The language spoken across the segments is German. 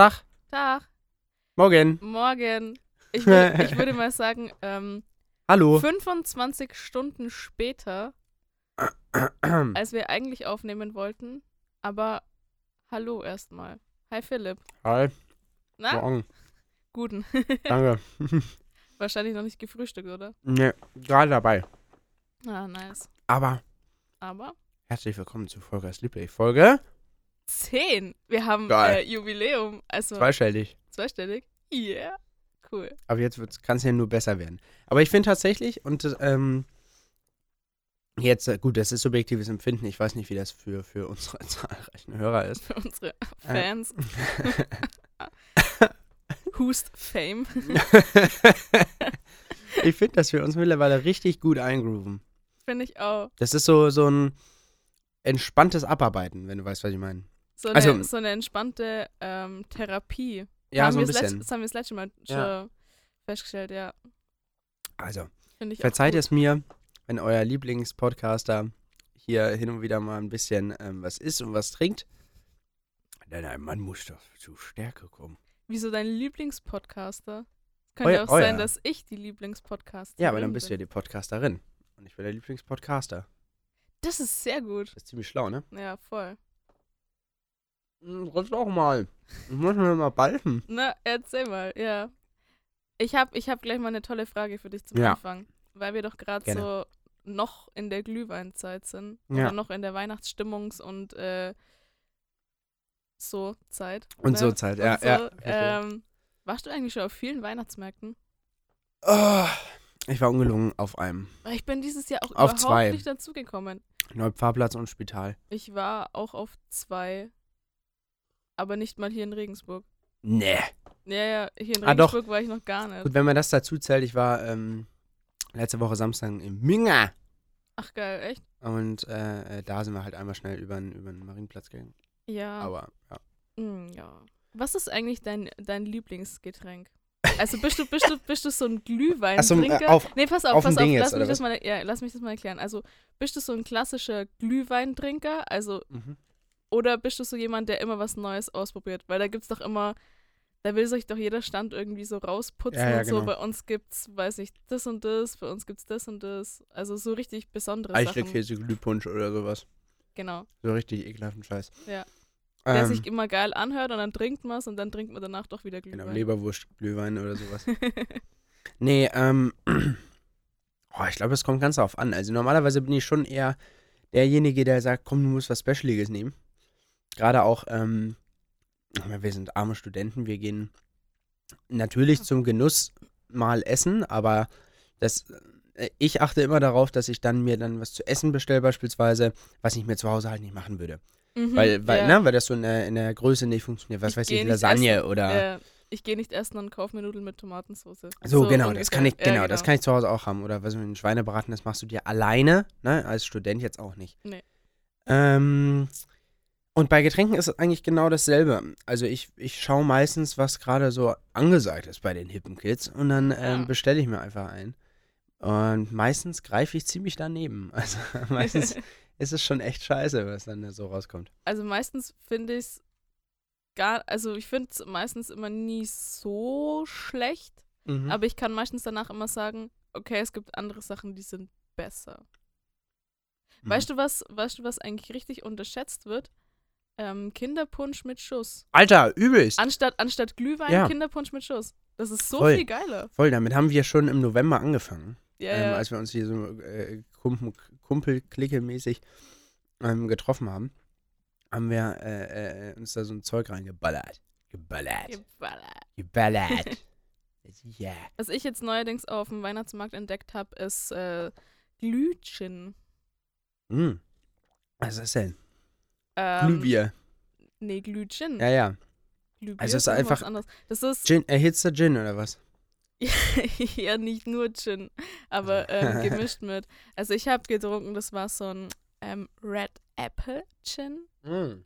Tag. Tag, Morgen. morgen. Ich, wür- ich würde mal sagen, ähm, Hallo. 25 Stunden später, als wir eigentlich aufnehmen wollten. Aber hallo erstmal. Hi Philipp. Hi. Na, Morgen. guten. Danke. Wahrscheinlich noch nicht gefrühstückt, oder? ne, gerade dabei. Ah, nice. Aber Aber herzlich willkommen zu Volkers Lieblings-Folge. 10. Wir haben äh, Jubiläum. Also Zweistellig. zweistellig. Yeah. Cool. Aber jetzt kann es ja nur besser werden. Aber ich finde tatsächlich, und ähm, jetzt, äh, gut, das ist subjektives Empfinden. Ich weiß nicht, wie das für, für unsere zahlreichen Hörer ist. Für unsere Äh. Fans. Hust Fame. ich finde, dass wir uns mittlerweile richtig gut eingrooven. Finde ich auch. Das ist so, so ein entspanntes Abarbeiten, wenn du weißt, was ich meine. So eine, Also- so eine entspannte ähm, Therapie. Ja, haben so ein bisschen. Das haben wir das letzte Mal schon Ja. festgestellt, ja. Also, verzeiht es mir, wenn euer Lieblingspodcaster hier hin und wieder mal ein bisschen ähm, was isst und was trinkt. Denn ein Mann muss doch zu Stärke kommen. Wieso dein Lieblingspodcaster? Könnte Euer- auch sein, euer. dass ich die Lieblingspodcaster Ja, aber dann bist du ja die Podcasterin. Und ich bin der Lieblingspodcaster. Das ist sehr gut. Das ist ziemlich schlau, ne? Ja, voll. Hm, Rutsch doch mal. Ich muss mir mal balfen. Na, erzähl mal, ja. Ich habe ich hab gleich mal eine tolle Frage für dich zum Ja. Anfang. Weil wir doch gerade so noch in der Glühweinzeit sind. Ja. Oder noch in der Weihnachtstimmungs- und äh, so Zeit. Und ne? so Zeit, ja. und so, ja ähm, warst du eigentlich schon auf vielen Weihnachtsmärkten? Oh, ich war ungelungen auf einem. Weil Ich bin dieses Jahr auch Auf überhaupt zwei. nicht dazugekommen. Neupfarrplatz und Spital. Ich war auch auf zwei, aber nicht mal hier in Regensburg. Nee. Ja, ja, hier in Ah. Regensburg war ich noch gar nicht. Gut, wenn man das dazu zählt, ich war ähm, letzte Woche Samstag in Minga. Ach geil, echt? Und äh, äh, da sind wir halt einmal schnell über den, über den Marienplatz gegangen. Ja. Aber ja. Mm, ja. Was ist eigentlich dein, dein Lieblingsgetränk? Also bist du, bist du, bist du so ein Glühweintrinker? äh, auf, nee, pass auf, auf pass auf, Ding lass jetzt, mich das mal, ja, lass mich das mal erklären. Also, bist du so ein klassischer Glühweintrinker? Also, mhm. Oder bist du so jemand, der immer was Neues ausprobiert? Weil da gibt's doch immer, da will sich doch jeder Stand irgendwie so rausputzen Ja, ja, und so. genau. Bei uns gibt's, weiß ich, das und das, bei uns gibt's das und das. Also so richtig besondere Sachen. Eichelkäse, Glühpunsch oder sowas. Genau. So richtig ekelhaften Scheiß. Ja. Der Ähm, sich immer geil anhört und dann trinkt man es und dann trinkt man danach doch wieder genau, Glühwein. Leberwurst, Glühwein oder sowas. Nee, ähm, oh, ich glaube, es kommt ganz darauf an. Also normalerweise bin ich schon eher derjenige, der sagt, komm, du musst was Specialiges nehmen. Gerade auch, ähm, wir sind arme Studenten, wir gehen natürlich zum Genuss mal essen, aber das, äh, ich achte immer darauf, dass ich dann mir dann was zu essen bestelle beispielsweise, was ich mir zu Hause halt nicht machen würde. Mhm, Weil, weil, ja. ne, weil das so in der, in der Größe nicht funktioniert. Was Ich weiß ich, Lasagne essen. oder... Äh, ich gehe nicht essen und kaufe mir Nudeln mit Tomatensauce. So, genau, das kann ich, Ja, genau, das kann ich zu Hause auch haben. Oder was ein Schweinebraten, das machst du dir alleine, ne? Als Student jetzt auch nicht. Nee. Ähm, und bei Getränken ist es eigentlich genau dasselbe. Also ich, ich schaue meistens, was gerade so angesagt ist bei den hippen Kids und dann ähm, Ja. bestelle ich mir einfach ein. Und meistens greife ich ziemlich daneben. Also meistens ist es schon echt scheiße, was dann da so rauskommt. Also meistens finde ich es gar, also ich finde es meistens immer nie so schlecht, Mhm. aber ich kann meistens danach immer sagen, okay, es gibt andere Sachen, die sind besser. Mhm. Weißt du was, weißt du, was eigentlich richtig unterschätzt wird? Ähm, Kinderpunsch mit Schuss. Alter, übelst. Anstatt, anstatt Glühwein, Ja. Kinderpunsch mit Schuss. Das ist so Voll. viel geiler. Voll, damit haben wir schon im November angefangen. Ja, ähm, ja. als wir uns hier so äh, Kumpel, Kumpel-Clique-mäßig ähm, getroffen haben, haben wir äh, äh, uns da so ein Zeug reingeballert. Geballert. Geballert. Geballert. ja. Was ich jetzt neuerdings auf dem Weihnachtsmarkt entdeckt habe, ist äh, Glühgin. Mm. Was ist das denn? Ähm, Glühbier. Nee, Glühgin. Ja, ja. Glühbier Also es ist einfach- anderes. Das ist Gin, erhitzter Gin oder was? ja nicht nur Gin, aber ähm, gemischt mit. Also ich habe getrunken, das war so ein ähm, Red Apple Gin. Mm.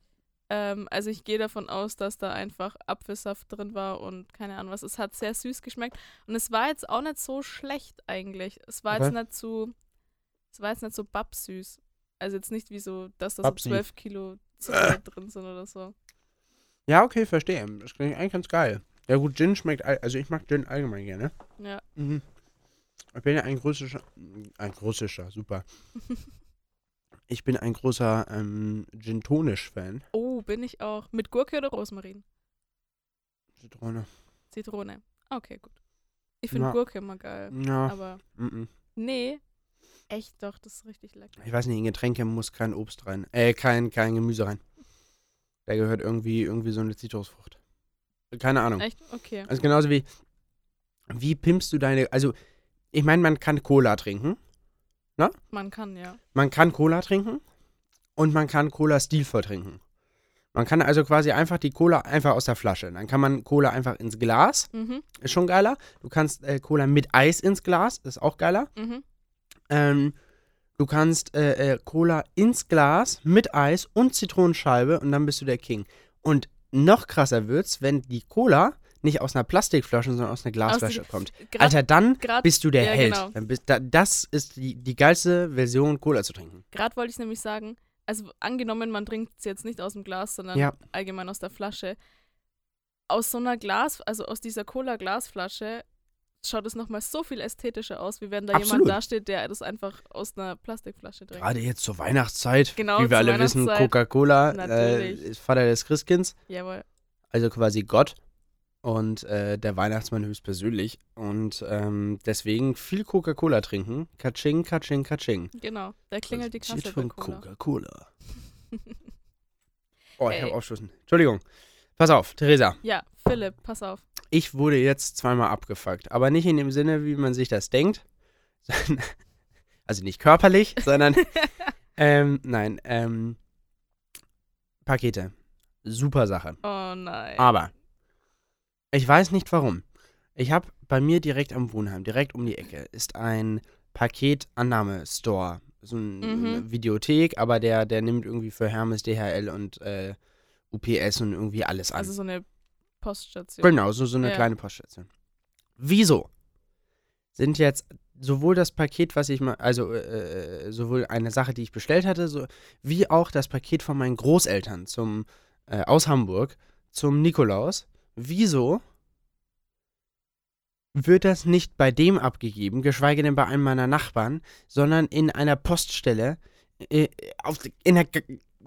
Ähm, also ich gehe davon aus, dass da einfach Apfelsaft drin war und keine Ahnung was. Es hat sehr süß geschmeckt und es war jetzt auch nicht so schlecht eigentlich. Es war jetzt Okay. nicht so, es war jetzt nicht so babsüß. Also jetzt nicht wie so, dass da so Babsi. 12 Kilo Zucker drin sind oder so. Ja, okay, verstehe. Das klingt eigentlich ganz geil. Ja gut, Gin schmeckt, also ich mag Gin allgemein gerne. Ja. Mhm. Ich bin ja ein russischer, ein russischer, super. Ich bin ein großer ähm, Gin-Tonisch-Fan. Oh, bin ich auch. Mit Gurke oder Rosmarin? Zitrone. Zitrone. Okay, gut. Ich finde. Gurke immer geil. Ja, Aber mm -mm. nee, echt doch, das ist richtig lecker. ich weiß nicht, in Getränke muss kein Obst rein. Äh, kein, kein Gemüse rein. Da gehört irgendwie, irgendwie so eine Zitrusfrucht. Keine Ahnung. Echt? Okay. Also genauso wie, wie pimpst du deine, also ich meine, man kann Cola trinken. Man kann, ja. Man kann Cola trinken und man kann Cola stilvoll trinken. Man kann also quasi einfach die Cola einfach aus der Flasche. Dann kann man Cola einfach ins Glas, Mhm, ist schon geiler. Du kannst äh, Cola mit Eis ins Glas, ist auch geiler. mhm. Ähm, du kannst äh, äh, Cola ins Glas mit Eis und Zitronenscheibe und dann bist du der King. Und noch krasser wird's, wenn die Cola nicht aus einer Plastikflasche, sondern aus einer Glasflasche die- kommt. Grad, Alter, dann grad, bist du der ja, Held. genau. Bist, da, das ist die, die geilste Version, Cola zu trinken. grad wollte ich nämlich sagen, also angenommen, man trinkt es jetzt nicht aus dem Glas, sondern Ja. allgemein aus der Flasche. Aus so einer Glas, also aus dieser Cola-Glasflasche, schaut es nochmal so viel ästhetischer aus, wie wenn da Absolut. jemand dasteht, der das einfach aus einer Plastikflasche trinkt. Gerade jetzt zur Weihnachtszeit, Genau, wie wir alle wissen. Coca-Cola äh, ist Vater des Christkinds, Jawohl. also quasi Gott und äh, der Weihnachtsmann höchstpersönlich. Und ähm, deswegen viel Coca-Cola trinken. Katsching, katsching, katsching. Genau. Da klingelt die Präsentiert Kasse von Cola. Coca-Cola. Oh, ich Ey. habe Aufstoßen. Entschuldigung. Pass auf, Theresa. Ja, Philipp, pass auf. Ich wurde jetzt zweimal abgefuckt. Aber nicht in dem Sinne, wie man sich das denkt. Also nicht körperlich, sondern. ähm, nein, ähm. Pakete. Super Sache. Oh nein. Aber ich weiß nicht warum. Ich habe bei mir direkt am Wohnheim, direkt um die Ecke, ist ein Paketannahme-Store. So ein- Mhm. eine Videothek, aber der, der nimmt irgendwie für Hermes, DHL und äh, UPS und irgendwie alles an. Also so eine Poststation. Genau, so, so eine Ja. kleine Poststation. Wieso sind jetzt sowohl das Paket, was ich mal, also äh, äh, sowohl eine Sache, die ich bestellt hatte, so, wie auch das Paket von meinen Großeltern zum, äh, aus Hamburg zum Nikolaus, wieso wird das nicht bei dem abgegeben, geschweige denn bei einem meiner Nachbarn, sondern in einer Poststelle äh, auf, in einer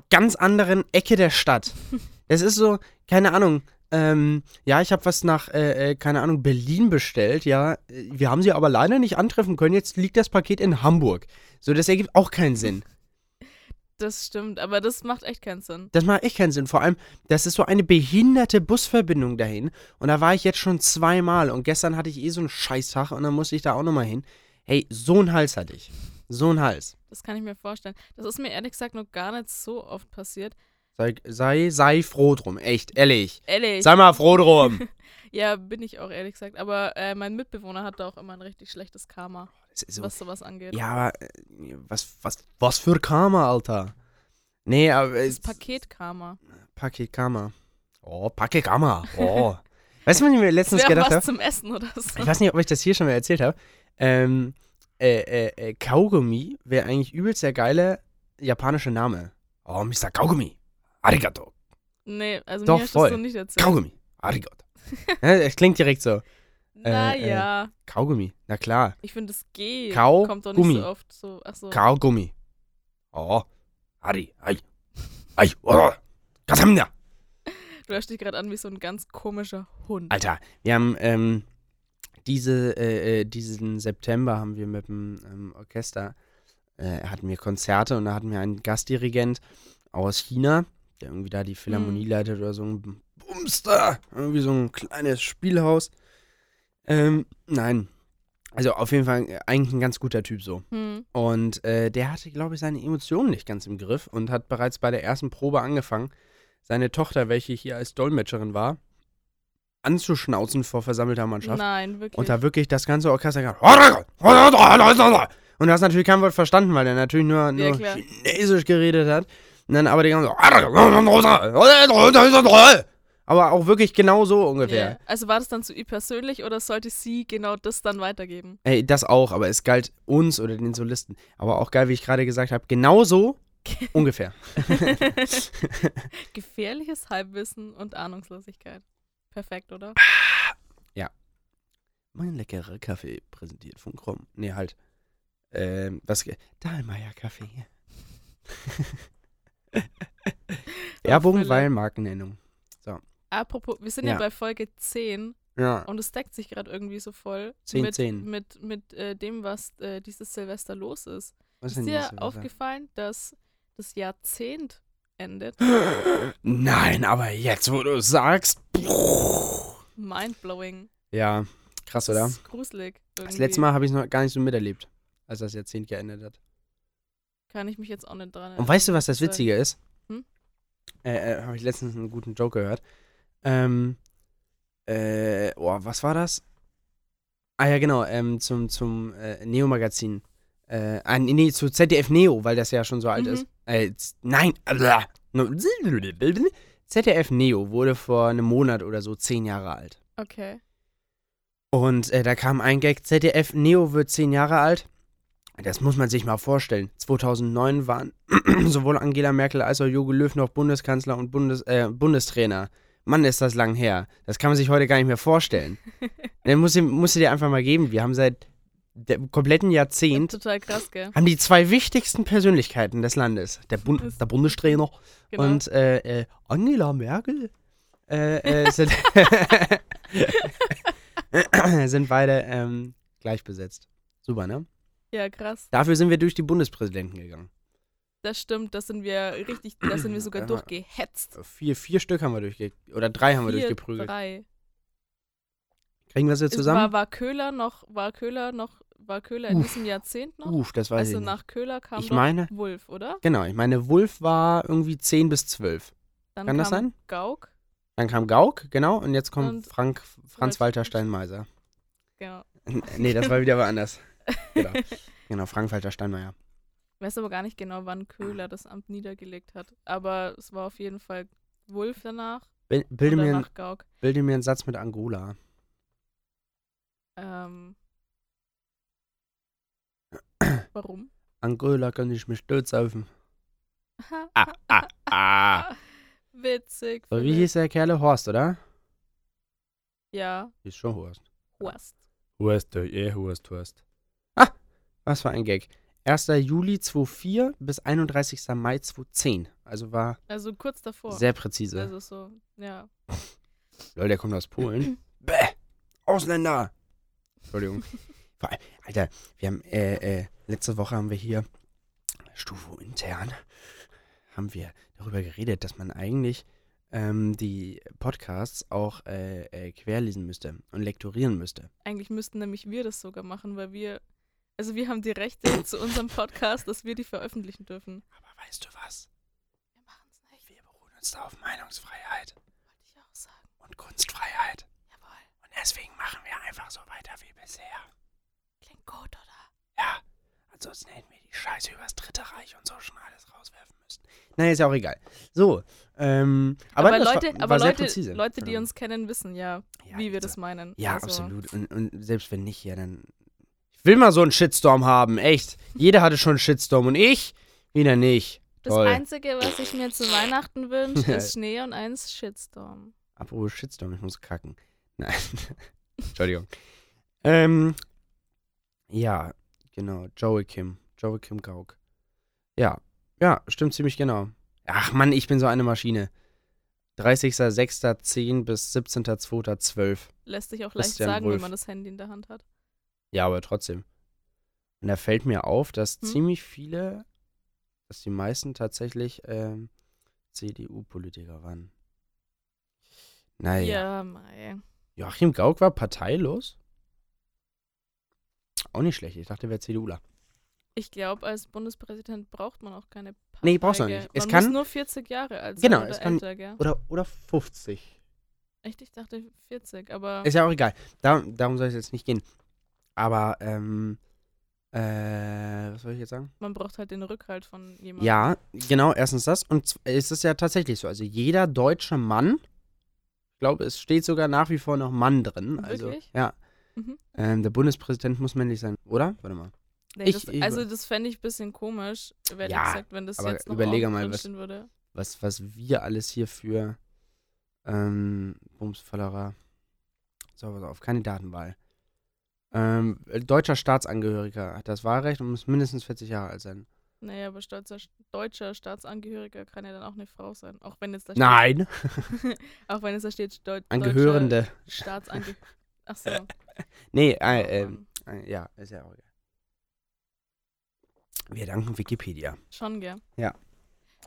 ganz anderen Ecke der Stadt. Es ist so, keine Ahnung, ähm, ja, ich habe was nach, äh, äh, keine Ahnung, Berlin bestellt, ja. Wir haben sie aber leider nicht antreffen können. Jetzt liegt das Paket in Hamburg. So, das ergibt auch keinen Sinn. Das stimmt, aber das macht echt keinen Sinn. Das macht echt keinen Sinn. Vor allem, das ist so eine behinderte Busverbindung dahin. Und da war ich jetzt schon zweimal. Und gestern hatte ich eh so einen Scheißtag und dann musste ich da auch nochmal hin. Hey, so ein Hals hatte ich. So ein Hals. Das kann ich mir vorstellen. Das ist mir ehrlich gesagt noch gar nicht so oft passiert. Sei, sei, sei froh drum. Echt, ehrlich. Ehrlich. Sei mal froh drum. Ja, bin ich auch ehrlich gesagt. Aber äh, mein Mitbewohner hatte auch immer ein richtig schlechtes Karma, ist so, was sowas angeht. ja, aber äh, was, was, was für Karma, Alter. Nee, aber Das es, Paket-Karma. Paket Karma. Oh, Paket Karma. Oh. weißt du, was ich mir letztens gedacht was habe? zum Essen oder so. Ich weiß nicht, ob ich das hier schon mal erzählt habe. Ähm, äh, äh, äh, Kaugummi wäre eigentlich übelst der geile japanische Name. Oh, Mr. Kaugummi. Arigato. Nee, also Doch, mir hast voll. du nicht erzählt. Kaugummi. Arigato. ja, es klingt direkt so. Naja, Kaugummi. Na klar. ich finde es G Kau- kommt doch nicht Gummi. so oft so. Achso. Kaugummi. Oh. Ari. Ai. Ai. Oh. Kasamna. Du hörst dich gerade an wie so ein ganz komischer Hund. Alter, wir haben ähm, diese, äh, äh, diesen September haben wir mit dem ähm, Orchester, äh, hatten wir Konzerte und da hatten wir einen Gastdirigent aus China, der irgendwie da die Philharmonie Mhm. leitet oder so ein Bumster, irgendwie so ein kleines Spielhaus. Ähm, nein, also auf jeden Fall äh, eigentlich ein ganz guter Typ so. Hm. Und äh, der hatte, glaube ich, seine Emotionen nicht ganz im Griff und hat bereits bei der ersten Probe angefangen, seine Tochter, welche hier als Dolmetscherin war, anzuschnauzen vor versammelter Mannschaft. Nein, wirklich. Und da wirklich das ganze Orchester gesagt, und du hast natürlich kein Wort verstanden, weil er natürlich nur, nur. Chinesisch geredet hat. Und dann aber die ganze aber auch wirklich genau so ungefähr. Ja. Also war das dann zu ihr persönlich oder sollte sie genau das dann weitergeben? Ey, das auch, aber es galt uns oder den Solisten. Aber auch geil, wie ich gerade gesagt habe, genau so Ungefähr. Gefährliches Halbwissen und Ahnungslosigkeit. Perfekt, oder? Mein leckerer Kaffee präsentiert von Krumm. Nee, halt. Ähm, was? Dahlmeier Kaffee. Werbung, weil Markennennung. Apropos, wir sind ja, Ja. bei Folge 10 Ja. und es deckt sich gerade irgendwie so voll 10, mit, 10. mit, mit äh, dem, was äh, dieses Silvester los ist. Was Ist dir das aufgefallen, dass das Jahrzehnt endet? Nein, aber jetzt, wo du sagst. Mindblowing. Ja, krass, Das oder? ist gruselig. Irgendwie. Das letzte Mal habe ich es noch gar nicht so miterlebt, als das Jahrzehnt geendet hat. Kann ich mich jetzt auch nicht dran erinnern. Und weißt du, was das Witzige ist? Hm? Äh, äh, habe ich letztens einen guten Joke gehört. Ähm, äh, oh, was war das? Ah ja, genau, ähm, zum, zum äh, Neo-Magazin. Äh, ah, nee, zu ZDF Neo, weil das ja schon so alt Mhm. ist. Äh, nein, ZDF Neo wurde vor einem Monat oder so zehn Jahre alt. Okay. Und äh, da kam ein Gag, ZDF Neo wird zehn Jahre alt. Das muss man sich mal vorstellen. 2009 waren sowohl Angela Merkel als auch Jogi Löw noch Bundeskanzler und Bundes, äh, Bundestrainer. Mann, ist das lang her. Das kann man sich heute gar nicht mehr vorstellen. Dann musst du, musst du dir einfach mal geben. Wir haben seit dem kompletten Jahrzehnt Total krass, gell? haben die zwei wichtigsten Persönlichkeiten des Landes, der, Bund, der Bundestrainer Genau. und äh, äh, Angela Merkel, äh, äh, sind, sind beide ähm, gleich besetzt. Super, ne? Ja, krass. Dafür sind wir durch die Bundespräsidenten gegangen. Das stimmt, das sind wir richtig, da sind wir sogar Ja. durchgehetzt. Vier, vier Stück haben wir durchge... Oder drei haben wir Vier, durchgeprügelt. Drei. Kriegen wir sie Ist, zusammen? war, war Köhler noch, war Köhler noch, war Köhler in Uff. diesem Jahrzehnt noch? Uff, das weiß also ich nicht. nach Köhler kam Ich meine- Wulf, oder? Genau, ich meine, Wulf war irgendwie 10 bis 12. Dann Kann das sein? Gauck. Dann kam Gauck, genau, und jetzt kommt Und Frank, Franz-Walter Steinmeiser. Genau. nee, das war wieder woanders. Genau, genau Frank-Walter Steinmeier. Ich weiß aber gar nicht genau, wann Köhler das Amt niedergelegt hat. Aber es war auf jeden Fall Wulf danach. Bil- Bilde mir, Gauck. bilde mir einen Satz mit Angola. Ähm, warum? Angola kann ich mich stolz saufen. Ah, ah, ah. Witzig. So, wie hieß der Kerle? Horst, oder? Ja, Hieß schon Horst. Horst. Horst, eh, Horst, Horst. Was für ein Gag. 1. Juli 2004 bis 31. Mai 2010. Also war Also kurz davor. sehr präzise. Also so, ja. Lol, der kommt aus Polen. Bäh, Ausländer. Entschuldigung. Vor allem, Alter, wir haben, äh, äh, letzte Woche haben wir hier, Stufo intern, haben wir darüber geredet, dass man eigentlich ähm, die Podcasts auch äh, äh, querlesen müsste und lektorieren müsste. Eigentlich müssten nämlich wir das sogar machen, weil wir, also wir haben die Rechte zu unserem Podcast, dass wir die veröffentlichen dürfen. Aber weißt du was? Wir machen es nicht, Wir beruhen uns da auf Meinungsfreiheit wollte ich auch sagen. und Kunstfreiheit. Jawohl. Und deswegen machen wir einfach so weiter wie bisher. Klingt gut, oder? Ja, ansonsten hätten wir die Scheiße übers Dritte Reich und so schon alles rauswerfen müssen. Naja, ist ja auch egal. So, ähm, aber, Aber, Leute, war, war aber sehr Leute, präzise. Leute, die uns kennen, wissen ja, Ja, wie wir das meinen. Ja, also, absolut. Und, und selbst wenn nicht, ja, dann. Ich will mal so einen Shitstorm haben, echt. Jeder hatte schon einen Shitstorm und ich wieder nicht. Das Toll. Einzige, was ich mir zu Weihnachten wünsche, ist Schnee und eins Shitstorm. Apropos Shitstorm, ich muss kacken. Nein. Entschuldigung. Ähm, ja, genau. Joachim. Joachim Gauck. Ja, ja, stimmt ziemlich genau. Ach Mann, ich bin so eine Maschine. 30.06.10 bis 17.02.12. Lässt sich auch leicht Christian sagen, wenn man das Handy in der Hand hat. Ja, aber trotzdem. Und da fällt mir auf, dass Hm? ziemlich viele, dass die meisten tatsächlich ähm, CDU-Politiker waren. Naja. Ja, mei. Joachim Gauck war parteilos? Auch nicht schlecht. Ich dachte, er wäre CDUler. Ich glaube, als Bundespräsident braucht man auch keine Partei. Nee, brauchst du auch nicht. Es man kann- nur 40 Jahre alt sein Genau, oder es kann- älter, gell? Oder, oder 50. Echt, ich dachte 40, aber Ist ja auch egal. Da, darum soll es jetzt nicht gehen. Aber, ähm, äh, was soll ich jetzt sagen? man braucht halt den Rückhalt von jemandem. Ja, genau, erstens das. Und es ist ja tatsächlich so. Also jeder deutsche Mann, ich glaube, es steht sogar nach wie vor noch Mann drin. Also, Wirklich? ja. Mhm. Ähm, der Bundespräsident muss männlich sein, oder? Warte mal. Nee, Ich- das, also das fände ich ein bisschen komisch, ehrlich Ja, gesagt, wenn das aber jetzt noch überlege mal, was- würde. Was, was wir alles hier für ähm, Bumsvollerer. So, pass auf, Kandidatenwahl. Ähm, deutscher Staatsangehöriger hat das Wahlrecht und muss mindestens 40 Jahre alt sein. Naja, aber stolzer, deutscher Staatsangehöriger kann ja dann auch eine Frau sein. Auch wenn jetzt da Nein! steht, auch wenn es da steht, Deut Angehörende. Staatsangehöriger. Achso. Nee, äh, ähm, äh, ja, ist ja auch egal. Wir danken Wikipedia. Schon, gell? Ja.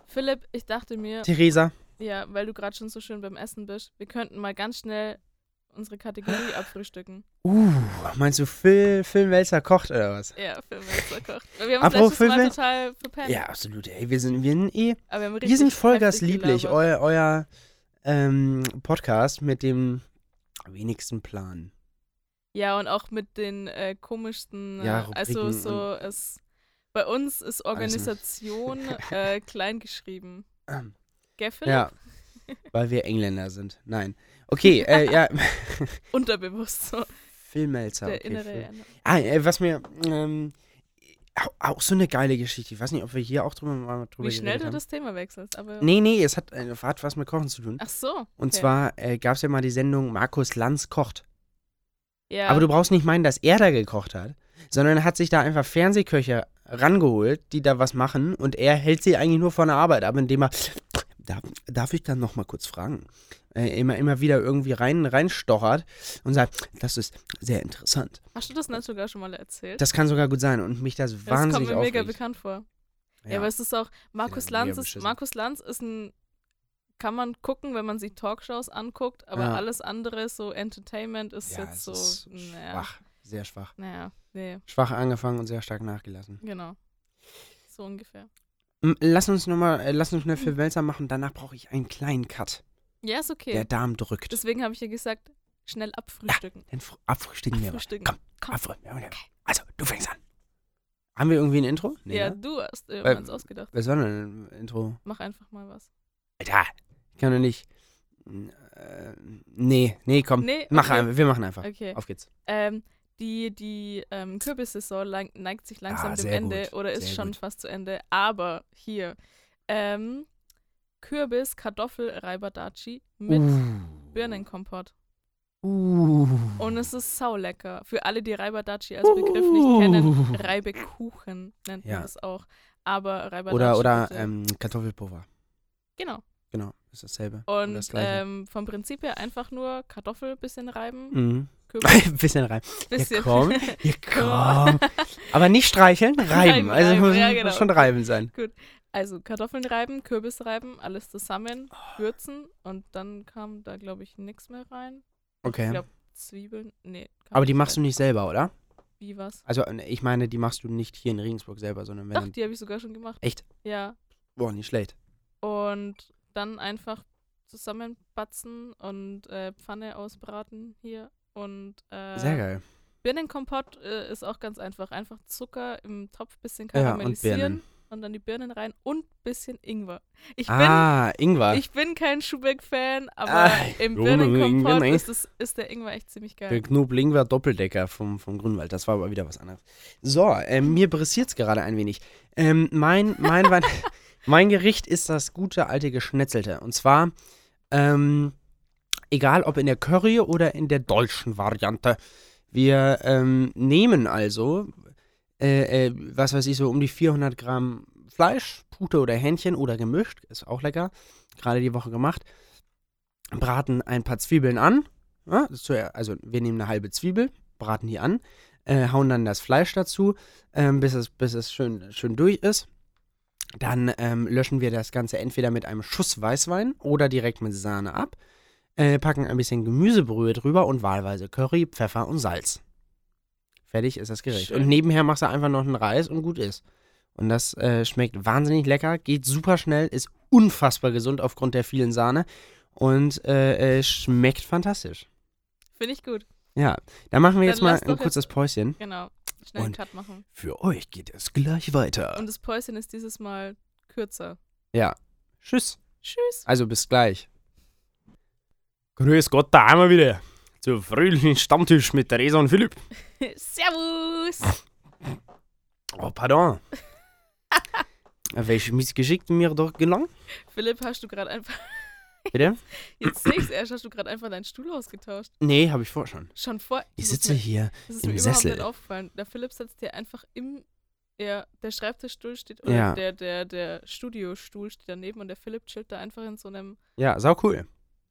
Philipp, ich dachte mir, Theresa, ja, weil du gerade schon so schön beim Essen bist, wir könnten mal ganz schnell unsere Kategorie abfrühstücken. uh, meinst du Phil, Phil Welzer kocht oder was? Ja, für Melzer kocht. Wir haben uns Apropos letztes Mal total verpennt. Ja, absolut. Ey, wir sind, wir sind eh wir Wir sind Vollgas lieblich, eu, euer ähm, Podcast mit dem wenigsten Plan. Ja, und auch mit den äh, komischsten, äh, Ja, also so, es, bei uns ist. Organisation äh, klein geschrieben. Ähm, Gell, Philipp? Ja, weil wir Engländer sind. Nein. Okay, äh, ja, Unterbewusst so, Phil Melzer. der okay, innere. Erinnerung. Ah, äh, was mir, ähm, auch, auch so eine geile Geschichte. Ich weiß nicht, ob wir hier auch drüber, mal drüber Wie schnell du haben. das Thema wechselst, aber... Nee, nee, es hat, äh, hat was mit Kochen zu tun. Ach so. Und okay. zwar äh, gab es ja mal die Sendung Markus Lanz kocht. ja, Aber du brauchst nicht meinen, dass er da gekocht hat, sondern er hat sich da einfach Fernsehköche rangeholt, die da was machen und er hält sie eigentlich nur von der Arbeit ab, indem er, darf, darf ich dann noch mal kurz fragen, äh, immer, immer wieder irgendwie rein, reinstochert und sagt, das ist sehr interessant. Hast du das nicht sogar schon mal erzählt? Das kann sogar gut sein und mich das das kommt wahnsinnig mir mega aufregt. bekannt vor. Ja, aber es ist auch, Markus Lanz ist. Markus Lanz ist ein, kann man gucken, wenn man sich Talkshows anguckt, aber Ja. alles andere, so Entertainment, ist ja, jetzt es so, ist naja, schwach, sehr schwach. naja, nee, Schwach angefangen und sehr stark nachgelassen. genau. So ungefähr. M, Lass uns noch mal, äh, lass uns schnell für Wälzer machen, danach brauche ich einen kleinen Cut. Ja, ist okay. Der Darm drückt. Deswegen habe ich ja gesagt, schnell abfrühstücken. Dann fr- abfrühstücken wir mal. Abfrühstücken. Komm, Komm. abfrühstücken. Ja, ja. Also, du fängst an. Haben wir irgendwie ein Intro? Nee, ja, ne? du hast irgendwas ausgedacht. Was war denn ein Intro? Mach einfach mal was. Alter, ich kann doch nicht. Äh, nee, nee, komm. Nee, Mach okay. einfach, wir machen einfach. Okay. Auf geht's. Ähm, die die ähm, Kürbissaison neigt sich langsam Ah, dem Ende gut, oder ist sehr schon gut. fast zu Ende. Aber hier, ähm, Kürbis, Kartoffel, Reibadachi mit Uh. Birnenkompott. Uh. Und es ist saulecker. Für alle, die Reibadachi als Begriff nicht kennen, Reibekuchen nennt Ja. man es auch. Aber Reibadachi. Oder, oder ähm, Kartoffelpulver. genau. Genau, ist dasselbe. Und das ähm, vom Prinzip her einfach nur Kartoffel bisschen reiben, Mhm. Ein bisschen rein. bisschen. Ja, komm. Ja, komm. Aber nicht streicheln, reiben. Reiben, also reiben, muss, ja, muss genau. schon reiben sein. Also Kartoffeln reiben, Kürbis reiben, alles zusammen, würzen und dann kam da, glaube ich, nichts mehr rein. Okay. Ich glaube, Zwiebeln, nee. Aber die machst du rein. nicht selber, oder? Wie was? Also, äh, ich meine, die machst du nicht hier in Regensburg selber, sondern wenn. Dann- die habe ich sogar schon gemacht. Echt? Ja. Boah, nicht schlecht. Und dann einfach zusammenbatzen und äh, Pfanne ausbraten hier. Und äh, Sehr geil. Birnenkompott äh, ist auch ganz einfach. Einfach Zucker im Topf bisschen Ja, und karamellisieren und dann die Birnen rein und bisschen Ingwer. Ich Ah, Ingwer. bin, ich bin kein Schubeck-Fan, aber Ah, im Birnenkompott Ingwer, ist, es, ist der Ingwer echt ziemlich Der geil. Knoblingwer Doppeldecker vom, vom Grünwald. Das war aber wieder was anderes. So, ähm, mir brissiert's gerade ein wenig. Ähm, mein, mein, mein, mein Gericht ist das gute alte Geschnetzelte. Und zwar, ähm, egal ob in der Curry oder in der deutschen Variante. Wir ähm, nehmen also, äh, äh, was weiß ich, so um die 400 Gramm Fleisch, Pute oder Hähnchen oder gemischt, ist auch lecker, gerade die Woche gemacht. Braten ein paar Zwiebeln an, ja, also wir nehmen eine halbe Zwiebel, braten die an, äh, hauen dann das Fleisch dazu, ähm, bis es, bis es schön, schön durch ist. Dann ähm, löschen wir das Ganze entweder mit einem Schuss Weißwein oder direkt mit Sahne ab, äh, packen ein bisschen Gemüsebrühe drüber und wahlweise Curry, Pfeffer und Salz. Fertig ist das Gericht. Schön. Und nebenher machst du einfach noch einen Reis und gut ist. Und das äh, schmeckt wahnsinnig lecker, geht super schnell, ist unfassbar gesund aufgrund der vielen Sahne und äh, äh, schmeckt fantastisch. Finde ich gut. Ja, dann machen wir Dann jetzt mal ein kurzes Päuschen. Genau. Schnell einen Und- Cut machen. Für euch geht es gleich weiter. Und das Päuschen ist dieses Mal kürzer. ja, tschüss. Tschüss. Also bis gleich. Grüß Gott, da wir wieder. Zu fröhlichen Stammtisch mit Theresa und Philipp. Servus. Oh, pardon. Welche Missgeschick mir doch gelang? Philipp, hast du gerade einfach. Bitte? Jetzt es erst, hast du gerade einfach deinen Stuhl ausgetauscht. Nee, habe ich vor schon. Schon vor. Ich sitze mir- hier. Das ist im mir überhaupt Sessel. nicht aufgefallen. Der Philipp sitzt hier einfach im. Ja, der Schreibtischstuhl steht, oder Ja. der, der, der Studiostuhl steht daneben und der Philipp chillt da einfach in so einem. Ja, sau cool.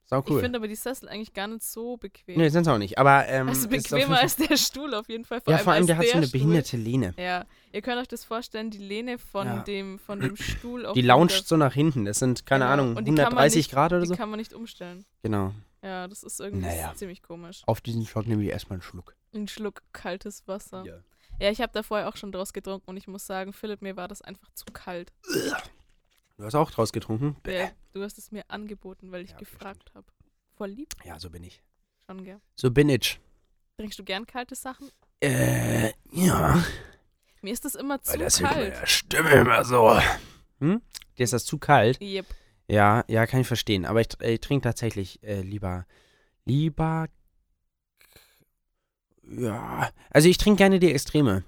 Sau Ich cool. finde aber die Sessel eigentlich gar nicht so bequem. Nee, sind auch nicht. Aber ähm, also bequemer als der Stuhl auf jeden Fall. Vor Ja, vor allem, der hat so eine Stuhl- behinderte Lehne. Ja, ihr könnt euch das vorstellen, die Lehne von, Ja. dem, von dem Stuhl auf Die launcht so nach hinten. Das sind, keine Genau. Ahnung, Und die kann man 130 nicht- Grad oder Die so. kann man nicht umstellen. Genau. Ja, das ist irgendwie Naja. ziemlich komisch. Auf diesen Schock nehme ich erstmal einen Schluck. Ein Schluck kaltes Wasser. Ja. Ja, ich habe da vorher auch schon draus getrunken und ich muss sagen, Philipp, mir war das einfach zu kalt. Du hast auch draus getrunken? Bäh. Du hast es mir angeboten, weil ich Ja, gefragt habe. Voll lieb, Ja, so bin ich. schon gell. So bin ich. Trinkst du gern kalte Sachen? Äh, ja. Mir ist das immer zu Weil das kalt. meiner Stimme immer so. Hm? Dir ist das zu kalt? Yep. Ja, ja, kann ich verstehen. Aber ich, ich trinke tatsächlich äh, lieber, lieber, ja, also ich trinke gerne die Extreme.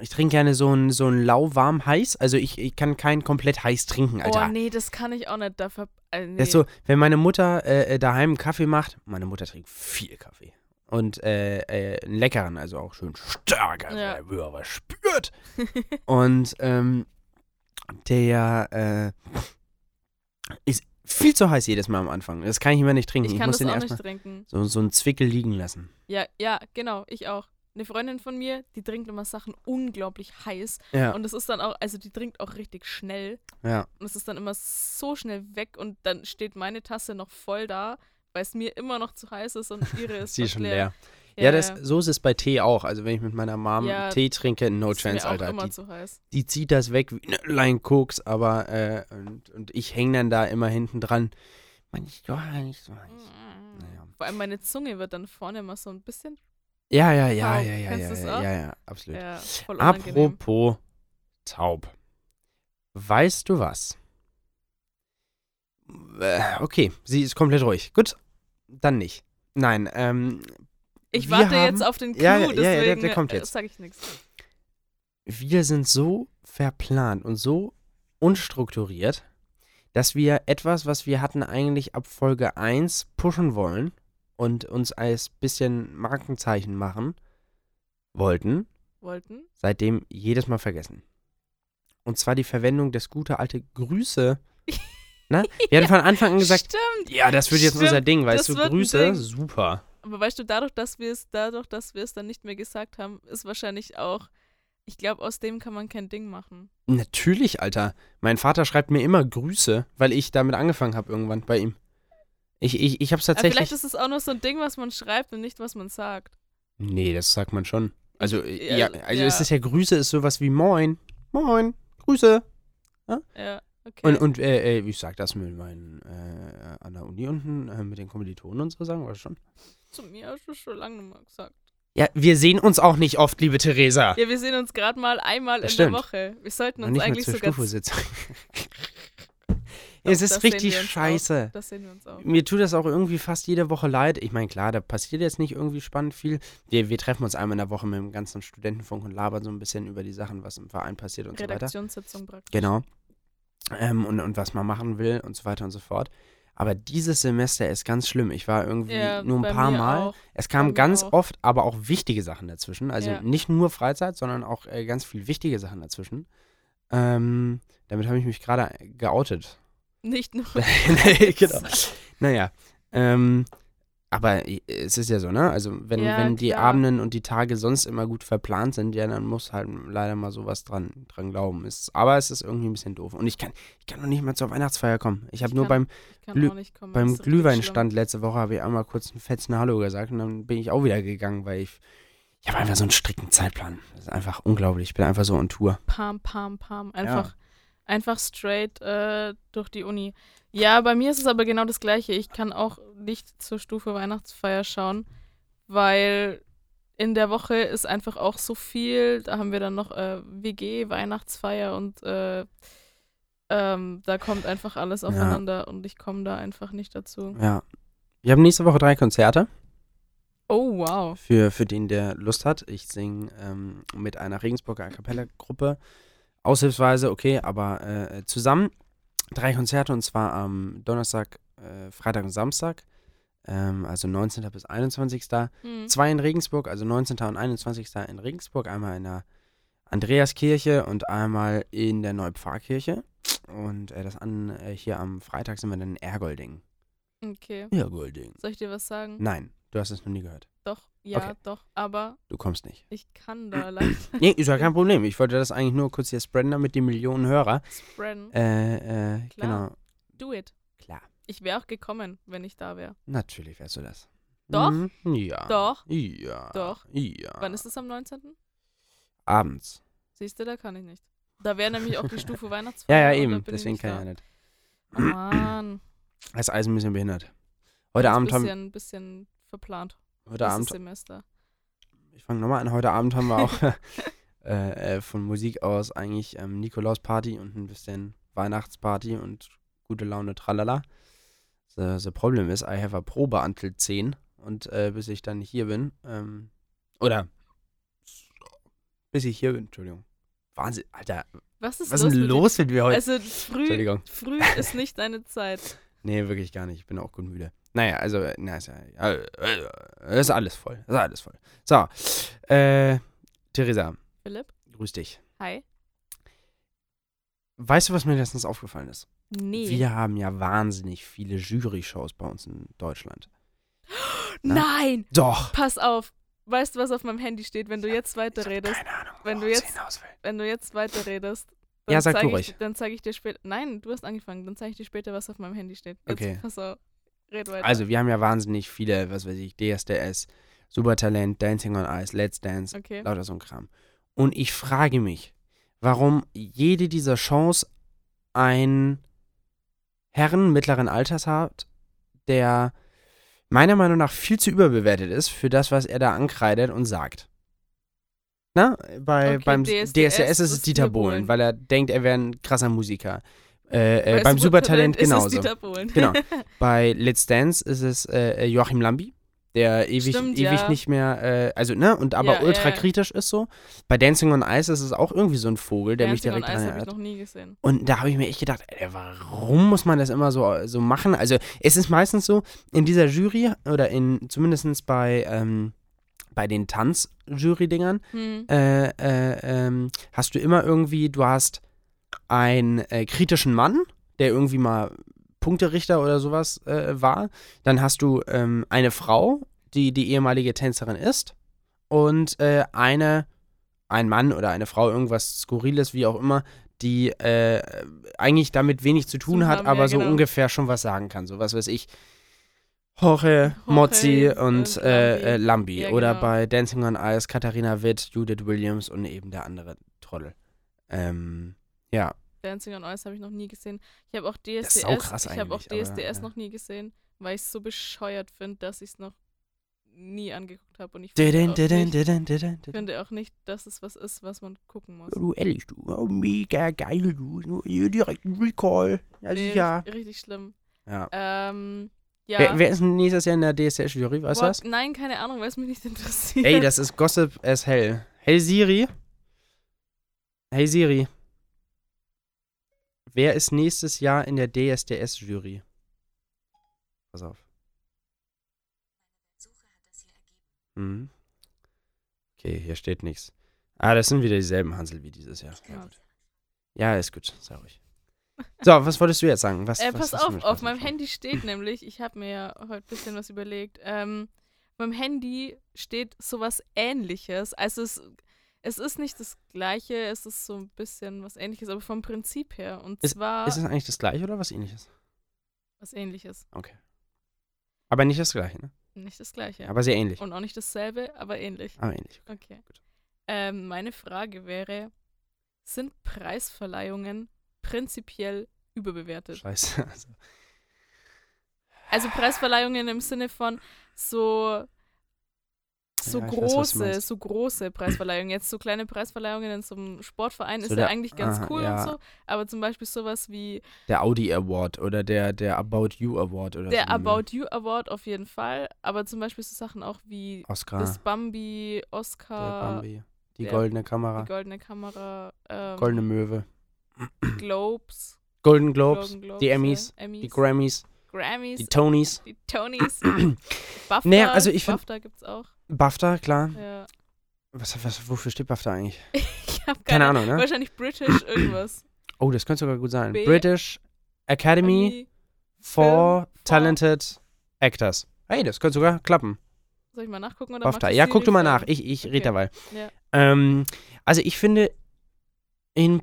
Ich trinke gerne so ein, so ein lauwarm heiß. Also ich, ich kann kein komplett heiß trinken, Alter. Oh nee, das kann ich auch nicht. Dafür, äh, nee. Das ist so, wenn meine Mutter äh, äh, daheim einen Kaffee macht, meine Mutter trinkt viel Kaffee. Und äh, äh, einen leckeren, also auch schön stark, also Ja. ja. wo er was spürt. Und ähm, der äh, ist viel zu heiß jedes Mal am Anfang. Das kann ich immer nicht trinken. ich Ich, kann muss das den auch nicht trinken. so, so einen Zwickel liegen lassen. Ja, ja, genau, ich auch. Eine Freundin von mir, die trinkt immer Sachen unglaublich heiß. Ja, Und es ist dann auch, also die trinkt auch richtig schnell. ja. Und es ist dann immer so schnell weg und dann steht meine Tasse noch voll da, weil es mir immer noch zu heiß ist und ihre ist Sie ist schon leer. Ja, das, so ist es bei Tee auch. Also wenn ich mit meiner Mom Ja, Tee trinke, no chance, Alter. immer Die, zu heiß. die zieht das weg wie eine Line Koks, aber äh, und, und ich hänge dann da immer hinten dran. Man ist doch nicht so heiß. Naja. Vor allem meine Zunge wird dann vorne immer so ein bisschen, Ja, ja, ja, Taub. ja, ja, Kennst ja, ja, ja, ja, absolut. ja. Apropos taub. Weißt du was? Äh, okay, sie ist komplett ruhig. Gut, dann nicht. Nein, ähm, Ich warte haben- jetzt auf den Clou, Ja, ja, ja, deswegen der- der kommt äh, jetzt. sag ich nichts. wir sind so verplant und so unstrukturiert, dass wir etwas, was wir hatten eigentlich ab Folge 1 pushen wollen und uns als bisschen Markenzeichen machen wollten, Wollten? seitdem jedes Mal vergessen. Und zwar die Verwendung des gute alte Grüße. Na? Wir hatten von Anfang an gesagt, Stimmt. ja, das wird jetzt Stimmt, unser Ding, weißt du, Grüße, super. Aber weißt du, dadurch, dass wir es, dadurch, dass wir es dann nicht mehr gesagt haben, ist wahrscheinlich auch, ich glaube, aus dem kann man kein Ding machen. Natürlich, Alter. Mein Vater schreibt mir immer Grüße, weil ich damit angefangen habe irgendwann bei ihm. Ich, ich, ich hab's Aber tatsächlich. vielleicht ist es auch nur so ein Ding, was man schreibt und nicht, was man sagt. Nee, das sagt man schon. Also, ja, ja, also ja. es ist ja Grüße, ist sowas wie Moin. Moin. Grüße. Ja, okay. Und, und äh, äh, ich sag das mit meinen, äh, an der Uni unten, äh, mit den Kommilitonen und so, sagen wir schon. Zu mir hast du schon lange mehr gesagt. Ja, wir sehen uns auch nicht oft, liebe Theresa. Ja, wir sehen uns gerade mal einmal Das in stimmt. der Woche. Wir sollten Noch uns mal eigentlich sogar. Stufe sitzen. Doch, es ist richtig scheiße. Das sehen wir uns auch. Mir tut das auch irgendwie fast jede Woche leid. Ich meine, klar, da passiert jetzt nicht irgendwie spannend viel. Wir, wir treffen uns einmal in der Woche mit dem ganzen Studentenfunk und labern so ein bisschen über die Sachen, was im Verein passiert und so weiter. Redaktionssitzung praktisch. Genau. Ähm, und, und was man machen will und so weiter und so fort. Aber dieses Semester ist ganz schlimm. Ich war irgendwie Ja, nur ein paar Mal. Auch. Es kamen ganz auch. oft, aber auch wichtige Sachen dazwischen. Also Ja. nicht nur Freizeit, sondern auch äh, ganz viel wichtige Sachen dazwischen. Ähm, damit habe ich mich gerade geoutet. Nicht nur. nee, genau. Naja. Ähm, aber es ist ja so, ne? Also wenn, Ja, wenn die klar. Abenden und die Tage sonst immer gut verplant sind, ja, dann muss halt leider mal sowas dran, dran glauben. Ist, aber es ist irgendwie ein bisschen doof. Und ich kann, ich kann noch nicht mal zur Weihnachtsfeier kommen. Ich habe nur kann- beim, kommen. beim Glühweinstand letzte Woche habe ich einmal kurz einen fetzen Hallo gesagt und dann bin ich auch wieder gegangen, weil ich, ich habe einfach so einen strikten Zeitplan. Das ist einfach unglaublich. Ich bin einfach so on Tour. Pam, pam, pam. Einfach, einfach straight äh, durch die Uni. Ja, bei mir ist es aber genau das Gleiche. Ich kann auch nicht zur Stufe Weihnachtsfeier schauen, weil in der Woche ist einfach auch so viel. Da haben wir dann noch äh, WG, Weihnachtsfeier und äh, ähm, da kommt einfach alles aufeinander und ich komme da einfach nicht dazu. Ja. Wir haben nächste Woche drei Konzerte. Oh, wow. Für, für den, der Lust hat. Ich singe ähm, mit einer Regensburger A Cappella-Gruppe. Aushilfsweise, okay, aber äh, zusammen. Drei Konzerte und zwar am Donnerstag, äh, Freitag und Samstag. Ähm, also 19. bis 21. Hm. Zwei in Regensburg, also 19. und 21. in Regensburg. Einmal in der Andreaskirche und einmal in der Neupfarrkirche. Und äh, das an, äh, hier am Freitag sind wir dann in Ergolding. Okay. Ergolding. Soll ich dir was sagen? Nein, du hast es noch nie gehört. Doch, ja, Okay. doch, aber Du kommst nicht. ich kann da leicht Nee, ist ja kein Problem. Ich wollte das eigentlich nur kurz hier spreaden, damit die Millionen Hörer. spreaden. Äh, äh, Klar. genau. Do it. Klar. Ich wäre auch gekommen, wenn ich da wäre. Natürlich wärst du das. Doch? Mhm, ja. Doch. Ja. Doch. Ja. Wann ist es am 19.? Abends. Siehst du, da kann ich nicht. Da wäre nämlich auch die Stufe Ja, Weihnachtsfeier. ja, da eben. Deswegen ich kann ich ja nicht. Oh, Mann. Das Eis ein bisschen behindert. Heute Ein Abend haben bisschen, bisschen verplant. Heute Abend, Semester. ich fange nochmal an, heute Abend haben wir auch äh, äh, von Musik aus eigentlich ähm, Nikolausparty und ein bisschen Weihnachtsparty und gute Laune, tralala. The, the problem is, I have a Probe until 10 und äh, bis ich dann hier bin, ähm, oder bis ich hier bin, Entschuldigung. Wahnsinn, Alter, Was ist was los denn los mit mir heute? Also früh, früh ist nicht deine Zeit. Nee, wirklich gar nicht. Ich bin auch gut müde. Naja, also, äh, na, ist ja, ja, äh, ist alles voll. Ist alles voll. So, äh, Theresa, Philipp? grüß dich. Hi? Weißt du, was mir letztens aufgefallen ist? Nee. Wir haben ja wahnsinnig viele Jury-Shows bei uns in Deutschland. Na? Nein! Doch. Pass auf. Weißt du, was auf meinem Handy steht, wenn du jetzt weiterredest? Keine Ahnung, wenn du jetzt-. Wenn du jetzt weiterredest. Ja, sag zeig du ich, ruhig. Dann zeige ich dir später. Nein, du hast angefangen. Dann zeige ich dir später, was auf meinem Handy steht. Jetzt, Okay. Pass auf. Red weiter. Also, wir haben ja wahnsinnig viele, was weiß ich, DSDS, Supertalent, Dancing on Ice, Let's Dance, Okay. lauter so ein Kram. Und ich frage mich, warum jede dieser Shows einen Herren mittleren Alters hat, der meiner Meinung nach viel zu überbewertet ist für das, was er da ankreidet und sagt. Na, bei, Okay, beim DSDS DSDS ist es Dieter Bohlen, Bohlen. weil er denkt, er wäre ein krasser Musiker. Äh, äh, Bei beim Supertalent genauso. Genau. Bei Let's Dance ist es äh, Joachim Lambi, der ewig, Stimmt, ewig ja. nicht mehr, äh, also ne, und aber Ja, ultra ja, kritisch ist so. Bei Dancing on Ice ist es auch irgendwie so ein Vogel, der mich Dancing on direkt Ice dran habe ich noch nie gesehen. Und da habe ich mir echt gedacht, ey, warum muss man das immer so, so machen? Also es ist meistens so, in dieser Jury oder in zumindest bei, ähm, bei den Tanz-Jury-Dingern, Hm. äh, äh, ähm, hast du immer irgendwie, du hast einen äh, kritischen Mann, der irgendwie mal Punkterichter oder sowas äh, war. Dann hast du ähm, eine Frau, die die ehemalige Tänzerin ist. Und äh, eine, ein Mann oder eine Frau, irgendwas Skurriles, wie auch immer, die äh, eigentlich damit wenig zu tun Zu hat, aber ja, so genau. ungefähr schon was sagen kann. So was weiß ich. Jorge, Mozzi Jorge und und äh, äh, Lambi. Ja, Oder genau. bei Dancing on Ice Katharina Witt, Judith Williams und eben der andere Trottel. Ähm, ja. Dancing on Ice habe ich noch nie gesehen. Ich habe auch DSDS, ist saukrass ich habe auch aber, DSDS ja. noch nie gesehen, weil ich es so bescheuert finde, dass ich es noch nie angeguckt habe. Und ich finde auch, didin, nicht, didin, didin, ich didin. finde auch nicht, dass es was ist, was man gucken muss. Du ehrlich, du. Oh, mega geil, du. Direkt ein Recall. Ja, Nee, sicher. richtig, richtig schlimm. Ja. Ähm, ja. Wer, wer ist nächstes Jahr in der DSDS-Jury? Weißt du das? Nein, keine Ahnung, weil es mich nicht interessiert. Ey, das ist Gossip as hell. Hey Siri. Hey Siri. Wer ist nächstes Jahr in der DSDS-Jury? Pass auf. Mhm. Okay, hier steht nichts. Ah, das sind wieder dieselben Hansel wie dieses Jahr. Ja, Ja. gut. ja ist gut. Sei ruhig. So, was wolltest du jetzt sagen? Was, Äh, was pass du auf, auf was meinem? Handy steht nämlich, ich habe mir ja heute ein bisschen was überlegt, ähm, auf meinem Handy steht sowas ähnliches. Also es, es ist nicht das gleiche, es ist so ein bisschen was ähnliches, aber vom Prinzip her. Und zwar Ist es eigentlich das gleiche oder was ähnliches? was ähnliches. Okay. Aber nicht das gleiche, ne? Nicht das gleiche. Aber sehr ähnlich. Und auch nicht dasselbe, aber ähnlich. Aber ähnlich. Okay. Gut. Ähm, meine Frage wäre, sind Preisverleihungen prinzipiell überbewertet? Scheiße. Also, Also Preisverleihungen im Sinne von so so Ja, weiß, große, meinst. so große Preisverleihungen. Jetzt so kleine Preisverleihungen in so einem Sportverein So ist der- ja eigentlich ganz aha, cool ja. und so. Aber zum Beispiel sowas wie Der Audi Award oder der, der About You Award oder der so. ne? About You Award auf jeden Fall. Aber zum Beispiel so Sachen auch wie Oscar, das Bambi, der Oscar, Bambi, die der- goldene Kamera, die Goldene Kamera, ähm, goldene Möwe, Globes, Golden Globes, Golden Globes, die Emmys, Emmys, die Grammys, Grammys, die Tonys, die Tonys, BAFTA, Naja, also ich find- BAFTA gibt's auch. BAFTA, klar. Ja. Was, was, wofür steht BAFTA eigentlich? Ich habe Keine Ahnung, ne? Wahrscheinlich British irgendwas. Oh, das könnte sogar gut sein. B- British Academy Emmy. for for- Talented Actors. Hey, das könnte sogar klappen. Soll ich mal nachgucken oder BAFTA. Ja, guck du mal nach. Ich, ich Okay. rede dabei. Ja. Ähm, also ich finde, in,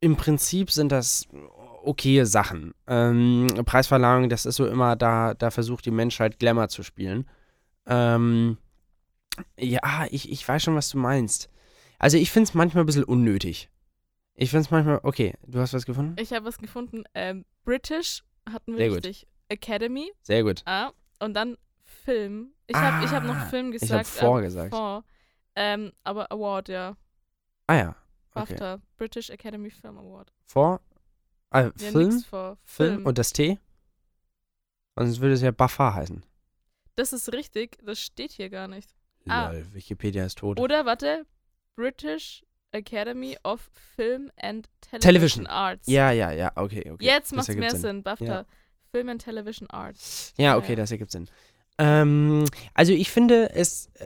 im Prinzip sind das okaye Sachen. Ähm, Preisverleihung, das ist so immer, da, da versucht die Menschheit Glamour zu spielen. Ähm, ja, ich, ich weiß schon, was du meinst. Also ich finde es manchmal ein bisschen unnötig. Ich finde es manchmal, okay, du hast was gefunden? Ich habe was gefunden. Ähm, British hatten wir Sehr gut. richtig. Academy. Sehr gut. Ah, und dann Film. Ich habe ich hab noch Ah, Film ich gesagt. hab vor äh, gesagt. vor. Ähm, aber Award, ja. Ah ja, okay. BAFTA. British Academy Film Award. Vor, ah, Ja, Film, vor. Film und das T? Sonst würde es ja Bafar heißen. Das ist richtig. Das steht hier gar nicht. Ah. Lol, Wikipedia ist tot. Oder, warte. British Academy of Film and Television, Television. Arts. Ja, ja, ja, okay, okay. Jetzt macht's ergibt mehr Sinn. BAFTA. Ja. Film and Television Arts. Ja, okay, Ja. das ergibt Sinn. Ähm, also ich finde es, äh,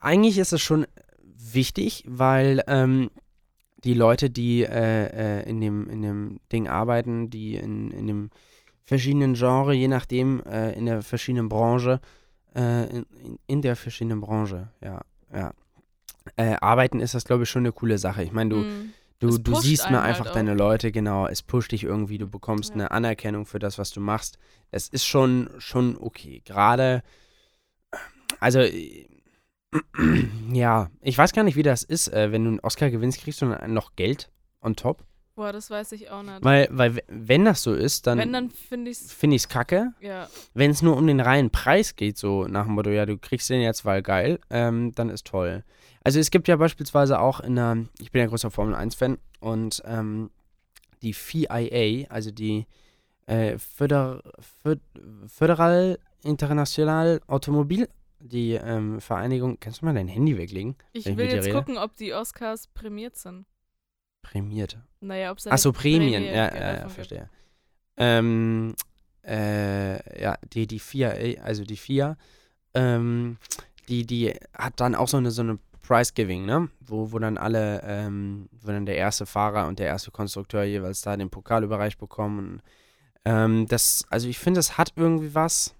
eigentlich ist es schon wichtig, weil ähm, die Leute, die äh, äh, in, dem, in dem Ding arbeiten, die in, in dem verschiedenen Genre, je nachdem, äh, in der verschiedenen Branche, äh, in, in- der verschiedenen Branche, ja, ja, äh, arbeiten, ist das, glaube ich, schon eine coole Sache. Ich meine, du, Mm. Du, Es du siehst mir halt einfach auch. deine Leute, genau. Es pusht dich irgendwie, du bekommst Ja. eine Anerkennung für das, was du machst. Das ist schon, schon okay. Gerade, also, äh, ja, ich weiß gar nicht, wie das ist, äh, wenn du einen Oscar gewinnst, kriegst du noch Geld on top. Boah, das weiß ich auch nicht. Weil, weil wenn das so ist, dann, Wenn, dann finde ich's. ich es kacke. Ja. Wenn es nur um den reinen Preis geht, so nach dem Motto, ja, du kriegst den jetzt, weil geil, ähm, dann ist toll. Also es gibt ja beispielsweise auch in der, ich bin ja großer Formel 1-Fan und ähm, die FIA, also die äh, Föder, Föd, Föderal International Automobil, die ähm, Vereinigung, kannst du mal dein Handy weglegen? Ich will jetzt rede? gucken, ob die Oscars prämiert sind. Prämiert. Naja, ob es Achso, Prämien, Prämie ja, ge- ja, ja, verstehe. Ähm, äh, ja, die, die FIA, also die FIA, ähm, die, die hat dann auch so eine, so eine Prize Giving, ne? Wo, wo dann alle, ähm, wo dann der erste Fahrer und der erste Konstrukteur jeweils da den Pokal überreicht bekommen. Ähm, das, also ich finde, es hat irgendwie was,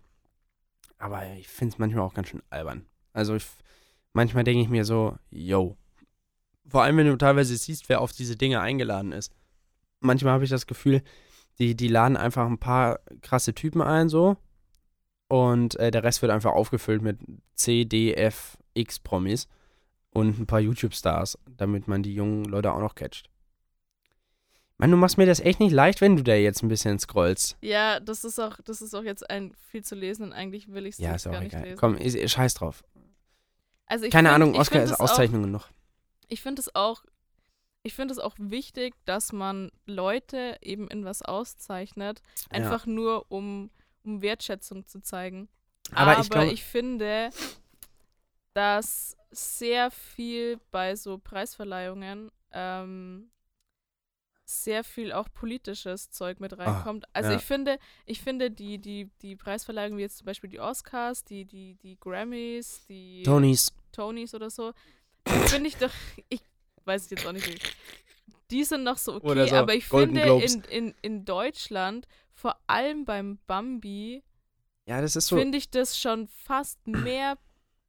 aber ich finde es manchmal auch ganz schön albern. Also ich, manchmal denke ich mir so, yo. Vor allem, wenn du teilweise siehst, wer auf diese Dinge eingeladen ist. Manchmal habe ich das Gefühl, die, die laden einfach ein paar krasse Typen ein, so. Und äh, der Rest wird einfach aufgefüllt mit C, D, F, X Promis und ein paar YouTube-Stars, damit man die jungen Leute auch noch catcht. Mann, du machst mir das echt nicht leicht, wenn du da jetzt ein bisschen scrollst. Ja, das ist auch, das ist auch jetzt ein viel zu lesen und eigentlich will ich es Ja, ist gar auch nicht egal. lesen. Komm, ist, scheiß drauf. Also ich Keine find- Ahnung, Oscar ist es auch- Auszeichnung genug. Ich finde es auch, ich finde es auch wichtig, dass man Leute eben in was auszeichnet, Ja. einfach nur um, um Wertschätzung zu zeigen. Aber ich glaube- finde, dass sehr viel bei so Preisverleihungen ähm, sehr viel auch politisches Zeug mit reinkommt. also Ah, ja. ich finde, ich finde die, die, die Preisverleihungen wie jetzt zum Beispiel die Oscars, die, die, die Grammys, die Tonys. Tonys oder so, finde ich doch, ich weiß es jetzt auch nicht, wie- die sind noch so okay, so aber ich Golden finde Globes. in, in, in Deutschland, vor allem beim Bambi, Ja, das ist so. finde ich das schon fast mehr,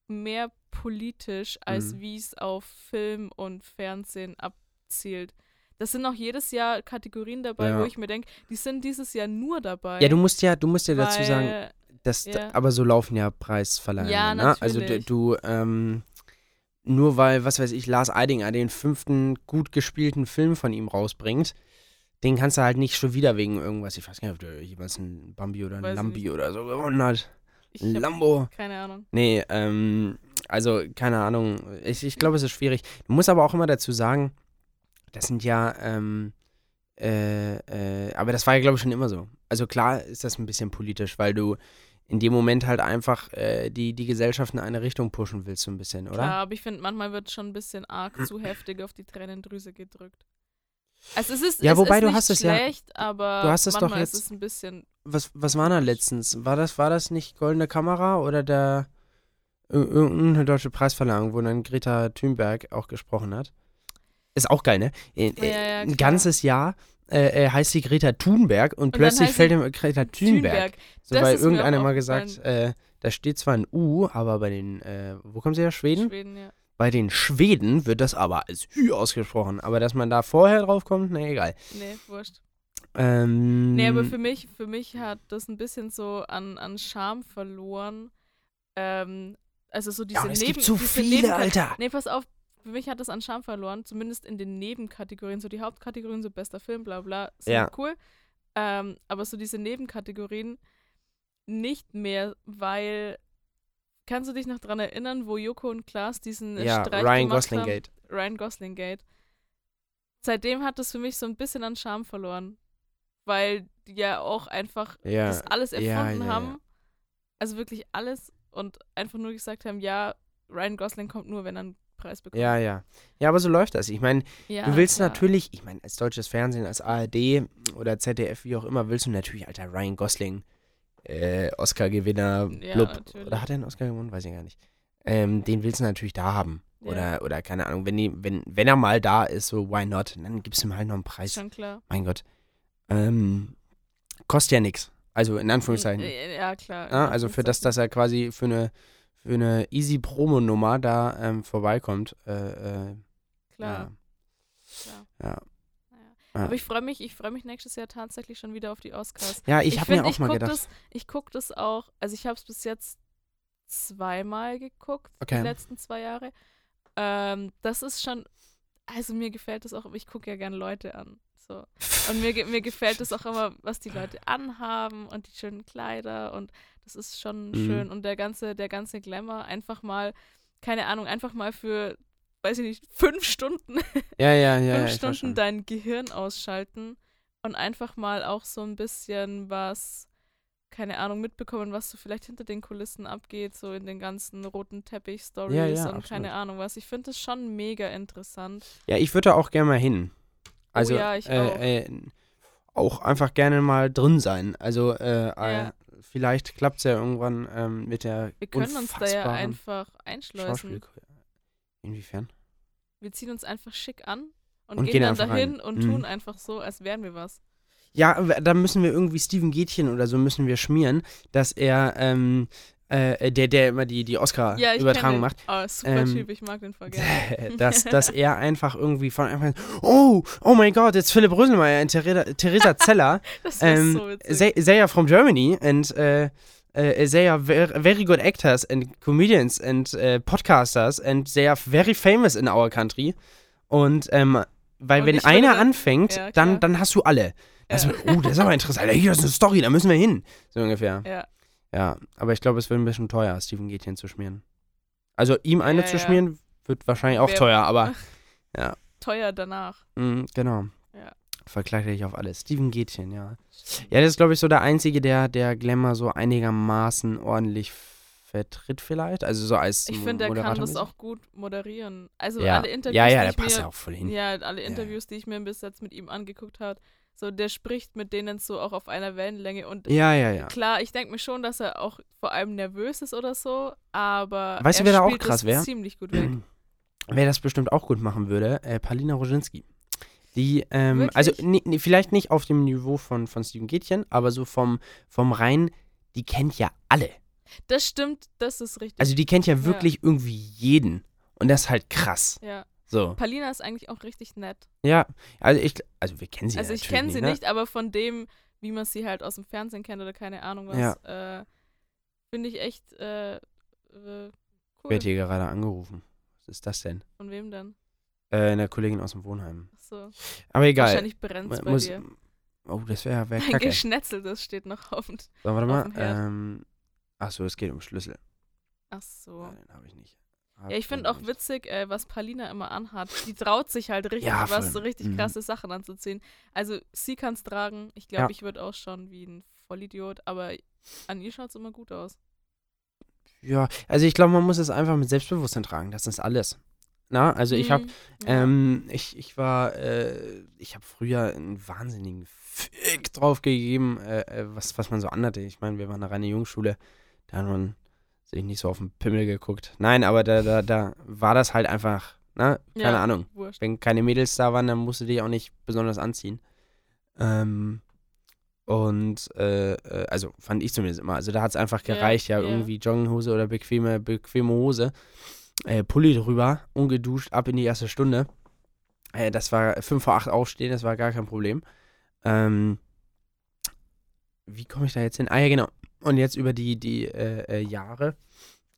mehr politisch, als Mhm. wie es auf Film und Fernsehen abzielt. Das sind auch jedes Jahr Kategorien dabei, Ja. wo ich mir denke, die sind dieses Jahr nur dabei. Ja, du musst ja, du musst ja dazu weil, sagen, das, ja. aber so laufen ja Preisverleihungen. Ja, ne? Also d- natürlich. du, ähm, nur weil, was weiß ich, Lars Eidinger den fünften gut gespielten Film von ihm rausbringt, den kannst du halt nicht schon wieder wegen irgendwas, ich weiß gar nicht, ob der jeweils ein Bambi oder ein Weiß Lambi oder so gewonnen hat. hab Lambo. keine Ahnung. Nee, ähm, Also, keine Ahnung. Ich, ich glaube, es ist schwierig. Du musst aber auch immer dazu sagen, das sind ja, ähm, äh, äh, aber das war ja, glaube ich, schon immer so. Also klar ist das ein bisschen politisch, weil du in dem Moment halt einfach äh, die, die Gesellschaft in eine Richtung pushen willst, so ein bisschen, oder? Klar, aber ich finde, manchmal wird schon ein bisschen arg zu heftig auf die Tränendrüse gedrückt. Also es ist, Ja, es wobei ist du hast es ja- schlecht, aber du hast es doch jetzt- ist es ein bisschen Was, was war da letztens? War das, war das nicht Goldene Kamera oder der ir- irgendeine deutsche Preisverleihung, wo dann Greta Thunberg auch gesprochen hat? Ist auch geil, ne? Äh, Ja, ja, ein klar. ganzes Jahr äh, äh, heißt sie Greta Thunberg und, dann plötzlich fällt ihm Greta Thunberg. Thunberg. So, weil irgendeiner mal gesagt, äh, da steht zwar ein U, aber bei den, äh, wo kommen sie her, Schweden? Schweden, ja. Bei den Schweden wird das aber als Hü ausgesprochen. Aber dass man da vorher drauf kommt, na egal. Nee, wurscht. Ähm, Nee, aber für mich, für mich hat das ein bisschen so an, an Charme verloren. Ähm, also so diese ja, es Neben gibt so viele, Nebenka- Alter. Nee, pass auf, für mich hat das an Charme verloren, zumindest in den Nebenkategorien, so die Hauptkategorien, so bester Film, bla bla, sind Ja. cool. Ähm, aber so diese Nebenkategorien nicht mehr, weil kannst du dich noch dran erinnern, wo Joko und Klaas diesen Ja, Streich Ryan gemacht Gosling haben? Gate. Ryan Gosling Gate. Seitdem hat das für mich so ein bisschen an Charme verloren. Weil die ja auch einfach Ja, das alles erfunden ja. haben. Also wirklich alles und einfach nur gesagt haben, ja, Ryan Gosling kommt nur, wenn er einen Preis bekommt. ja, ja. Ja, aber so läuft das. Ich meine, Ja, du willst klar. natürlich, ich meine, als deutsches Fernsehen, als ARD oder ZDF, wie auch immer, willst du natürlich, Alter, Ryan Gosling, äh, Oscar-Gewinner, Ja. Oder hat er einen Oscar gewonnen? Weiß ich gar nicht. Ähm, den willst du natürlich da haben. Ja. Oder, oder keine Ahnung, wenn, die, wenn, wenn er mal da ist, so why not? Dann gibst du ihm halt noch einen Preis. schon klar. Mein Gott. Ähm, kostet ja nichts. Also in Anführungszeichen. Äh, Ja, klar. Ja, also für das, dass er quasi für eine, für eine easy Promo-Nummer da ähm, vorbeikommt. Äh, äh, Klar. Ja. klar. Ja. Aber ich freue mich, ich freue mich nächstes Jahr tatsächlich schon wieder auf die Oscars. ja, ich, habe mir auch ich mal gedacht. Das, ich gucke das auch, also ich habe es bis jetzt zweimal geguckt, Okay. die letzten zwei Jahre. Ähm, das ist schon, also mir gefällt das auch, ich gucke ja gerne Leute an. So. Und mir, mir gefällt es auch immer, was die Leute anhaben und die schönen Kleider und das ist schon Mhm. schön. Und der ganze, der ganze Glamour, einfach mal, keine Ahnung, einfach mal für, weiß ich nicht, fünf Stunden ja, ja, ja. ja fünf weiß Stunden dein Gehirn ausschalten und einfach mal auch so ein bisschen was, keine Ahnung, mitbekommen, was so vielleicht hinter den Kulissen abgeht, so in den ganzen roten Teppich-Stories Ja, ja, und absolut. keine Ahnung was. Ich finde das schon mega interessant. Ja, ich würde da auch gerne mal hin. Also, Oh ja, ich äh, Äh, auch einfach gerne mal drin sein. Also, äh, äh, vielleicht klappt es ja irgendwann ähm, mit der Wir können uns da ja einfach einschleusen. Inwiefern? Wir ziehen uns einfach schick an und, Und gehen, gehen dann dahin rein. und Mhm. tun einfach so, als wären wir was. Ja, da müssen wir irgendwie Steven Gätchen oder so müssen wir schmieren, dass er, ähm, äh, der, der immer die, die Ja, Oscar-Übertragung kenn macht. Oh, super Ähm, Typ, ich mag den voll gerne. dass, dass er einfach irgendwie von an, oh, oh mein Gott, it's Philipp Röselmeier und Theresa, Theresa Zeller, Das war um, so witzig. they, are from Germany and uh, uh, they are ver very good actors and comedians and uh, podcasters and they are very famous in our country. Und ähm, weil Und wenn würde einer dann- anfängt, Ja, dann, dann hast du alle. Das, Ja. Oh, das ist aber interessant. Hier ist eine Story, da müssen wir hin. So ungefähr. ja. Ja, aber ich glaube, es wird ein bisschen teuer, Steven Gätchen zu schmieren. Also ihm eine Ja, zu ja. schmieren, wird wahrscheinlich auch Wer- teuer, aber Teuer danach. mh, genau. Ja. Verkleidet dich auf alles. Steven Gätchen, ja. Ja, das ist, glaube ich, so der Einzige, der, der Glamour so einigermaßen ordentlich vertritt vielleicht. Also so als Ich finde, er kann das auch gut moderieren. Also ja. alle Interviews, ja, ja, die der ich passt mir, ja auch voll hin. ja, alle Interviews, die ich mir bis jetzt mit ihm angeguckt habe, so der spricht mit denen so auch auf einer Wellenlänge und Ja, ja, ja. klar, ich denke mir schon, dass er auch vor allem nervös ist oder so, aber Weißt du, er wer da auch krass das wär? ziemlich gut weg. Wer das bestimmt auch gut machen würde, äh, Palina Roginski. Die, ähm, also ni- ni- vielleicht nicht auf dem Niveau von, von Steven Gätchen, aber so vom, vom rein, die kennt ja alle. Das stimmt, das ist richtig. Also die kennt ja wirklich irgendwie jeden. Und das ist halt krass. ja. So. Palina ist eigentlich auch richtig nett. Ja, also ich, also wir kennen sie also ja ich kenne sie ne? nicht, aber von dem, wie man sie halt aus dem Fernsehen kennt oder keine Ahnung was, äh, finde ich echt äh, äh, cool. Wer hat hier gerade angerufen? Was ist das denn? Von wem denn? Äh, eine Kollegin aus dem Wohnheim. Achso. Aber egal. Wahrscheinlich brennt bei muss, dir. oh, das wäre wär Ein kacke. Geschnetzeltes steht noch auf. dem- So, warte auf mal. dem Herd. Ähm, Achso, es geht um Schlüssel. Ach so. Ja, den habe ich nicht. Ja, ich finde auch witzig, äh, was Palina immer anhat. Die traut sich halt richtig, Ja, was so richtig Mhm. krasse Sachen anzuziehen. Also sie kann es tragen. Ich glaube, Ja. ich würde ausschauen wie ein Vollidiot, aber an ihr schaut es immer gut aus. Ja, also ich glaube, man muss es einfach mit Selbstbewusstsein tragen. Das ist alles. Na, also ich habe, Mhm, ähm, ich, ich war, äh, ich habe früher einen wahnsinnigen Fick drauf gegeben, äh, äh, was, was man so anhatte. Ich meine, wir waren eine reine Jungschule, da hat man sich nicht so auf den Pimmel geguckt. Nein, aber da, da, da war das halt einfach, na, keine Ja. Ahnung. Wurscht. Wenn keine Mädels da waren, dann musst du dich auch nicht besonders anziehen. Ähm, und, äh, äh, also fand ich zumindest immer. Also da hat es einfach Ja, gereicht, ja, ja. irgendwie Jogginghose oder bequeme, bequeme Hose. Äh, Pulli drüber, ungeduscht, ab in die erste Stunde. Äh, das war 5 vor 8 aufstehen, das war gar kein Problem. Ähm, wie komme ich da jetzt hin? Ah ja, genau. Und jetzt über die, die äh, äh, Jahre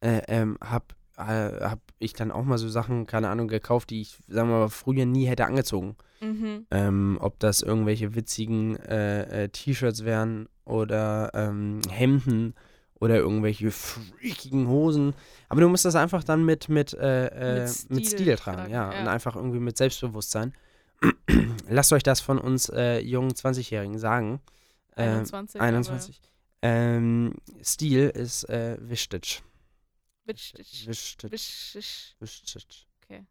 äh, ähm, hab, äh, hab ich dann auch mal so Sachen, keine Ahnung, gekauft, die ich, sagen wir mal, früher nie hätte angezogen. Mhm. Ähm, ob das irgendwelche witzigen äh, äh, T-Shirts wären oder ähm, Hemden oder irgendwelche freakigen Hosen. Aber du musst das einfach dann mit, mit, äh, äh, Mit mit, Stil Stil, tragen, ja. ja. Und einfach irgendwie mit Selbstbewusstsein. Lasst euch das von uns äh, jungen 20-Jährigen sagen. Ähm, 21. 21. Ähm, Stil ist äh. Wichtig. Wichtig. Wichtig. Wichtig. Okay.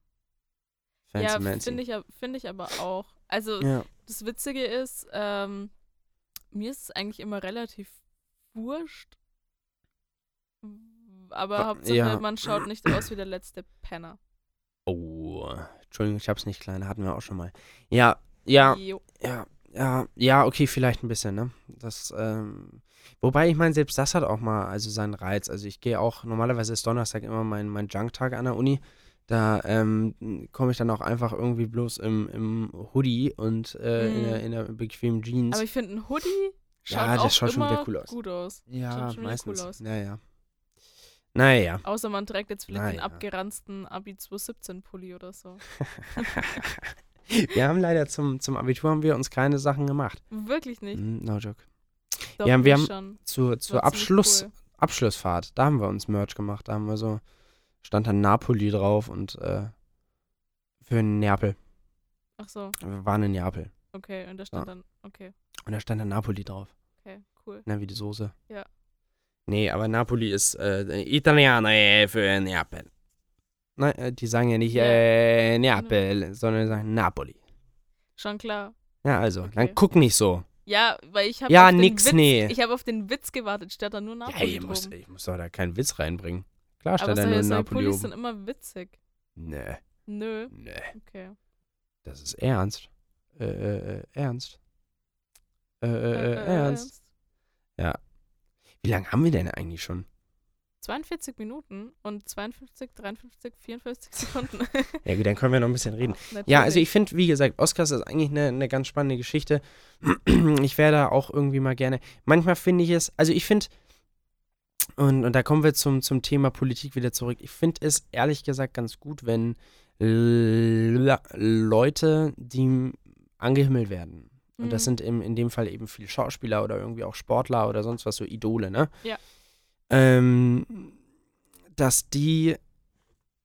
Fancy Ja, finde ich, find ich aber auch. Also Ja. das Witzige ist, ähm, mir ist es eigentlich immer relativ wurscht. Aber Hauptsache, ja. man schaut nicht aus wie der letzte Penner. Oh, Entschuldigung, ich hab's nicht klein, hatten wir auch schon mal. Ja, ja, Jo. ja, ja, ja, okay, vielleicht ein bisschen, ne? Das, ähm, wobei ich meine, selbst das hat auch mal also seinen Reiz. Also ich gehe auch, normalerweise ist Donnerstag immer mein, mein Junk-Tag an der Uni. Da ähm, komme ich dann auch einfach irgendwie bloß im, im Hoodie und äh, in, der, in der bequemen Jeans. Aber ich finde, ein Hoodie schaut Ja, das auch schaut schon wieder cool aus. gut aus. ja, schaut schon wieder meistens. cool aus. Naja. Naja. Außer man trägt jetzt vielleicht den Naja. abgeranzten Abi 217 Pulli oder so. wir haben leider zum, zum Abitur haben wir uns keine Sachen gemacht. Wirklich nicht. Mm, No joke. Doch, Ja, wir haben- schon. Zur, zur Abschluss, cool. Abschlussfahrt, da haben wir uns Merch gemacht. Da haben wir so, stand dann Napoli drauf und äh, für Neapel. Ach so, Wir waren in Neapel. okay. Und da stand Ja. dann, okay, Und da stand dann Napoli drauf. okay, cool. Na, wie die Soße. Ja. Nee, aber Napoli ist äh, Italiener äh, für Neapel. Nein, äh, die sagen ja nicht Ja. äh, Neapel, sondern sagen Napoli. Schon klar. Ja, also, Okay. dann guck nicht so. Ja, weil ich habe Ja, auf den nix, Witz, nee. Ich habe auf den Witz gewartet, statt da nur Ja, Napoli ich muss, ich muss doch da keinen Witz reinbringen. Klar Aber stand da nur Napoli Pullis sind immer witzig. Nee, Nö, nee. okay. Das ist ernst. Äh, äh, äh, ernst. Äh, äh, Äh, äh, ernst. Wie lange haben wir denn eigentlich schon? 42 Minuten und 52, 53, 54 Sekunden. Ja gut, dann können wir noch ein bisschen reden. Ja, also ich finde, wie gesagt, Oscars ist eigentlich eine, eine ganz spannende Geschichte. Ich wäre da auch irgendwie mal gerne. Manchmal finde ich es, also ich finde, und, und da kommen wir zum, zum Thema Politik wieder zurück. Ich finde es ehrlich gesagt ganz gut, wenn Le Leute, die angehimmelt werden. Und das Mhm. sind im, in dem Fall eben viele Schauspieler oder irgendwie auch Sportler oder sonst was, so Idole, ne? Ja. Ähm, dass die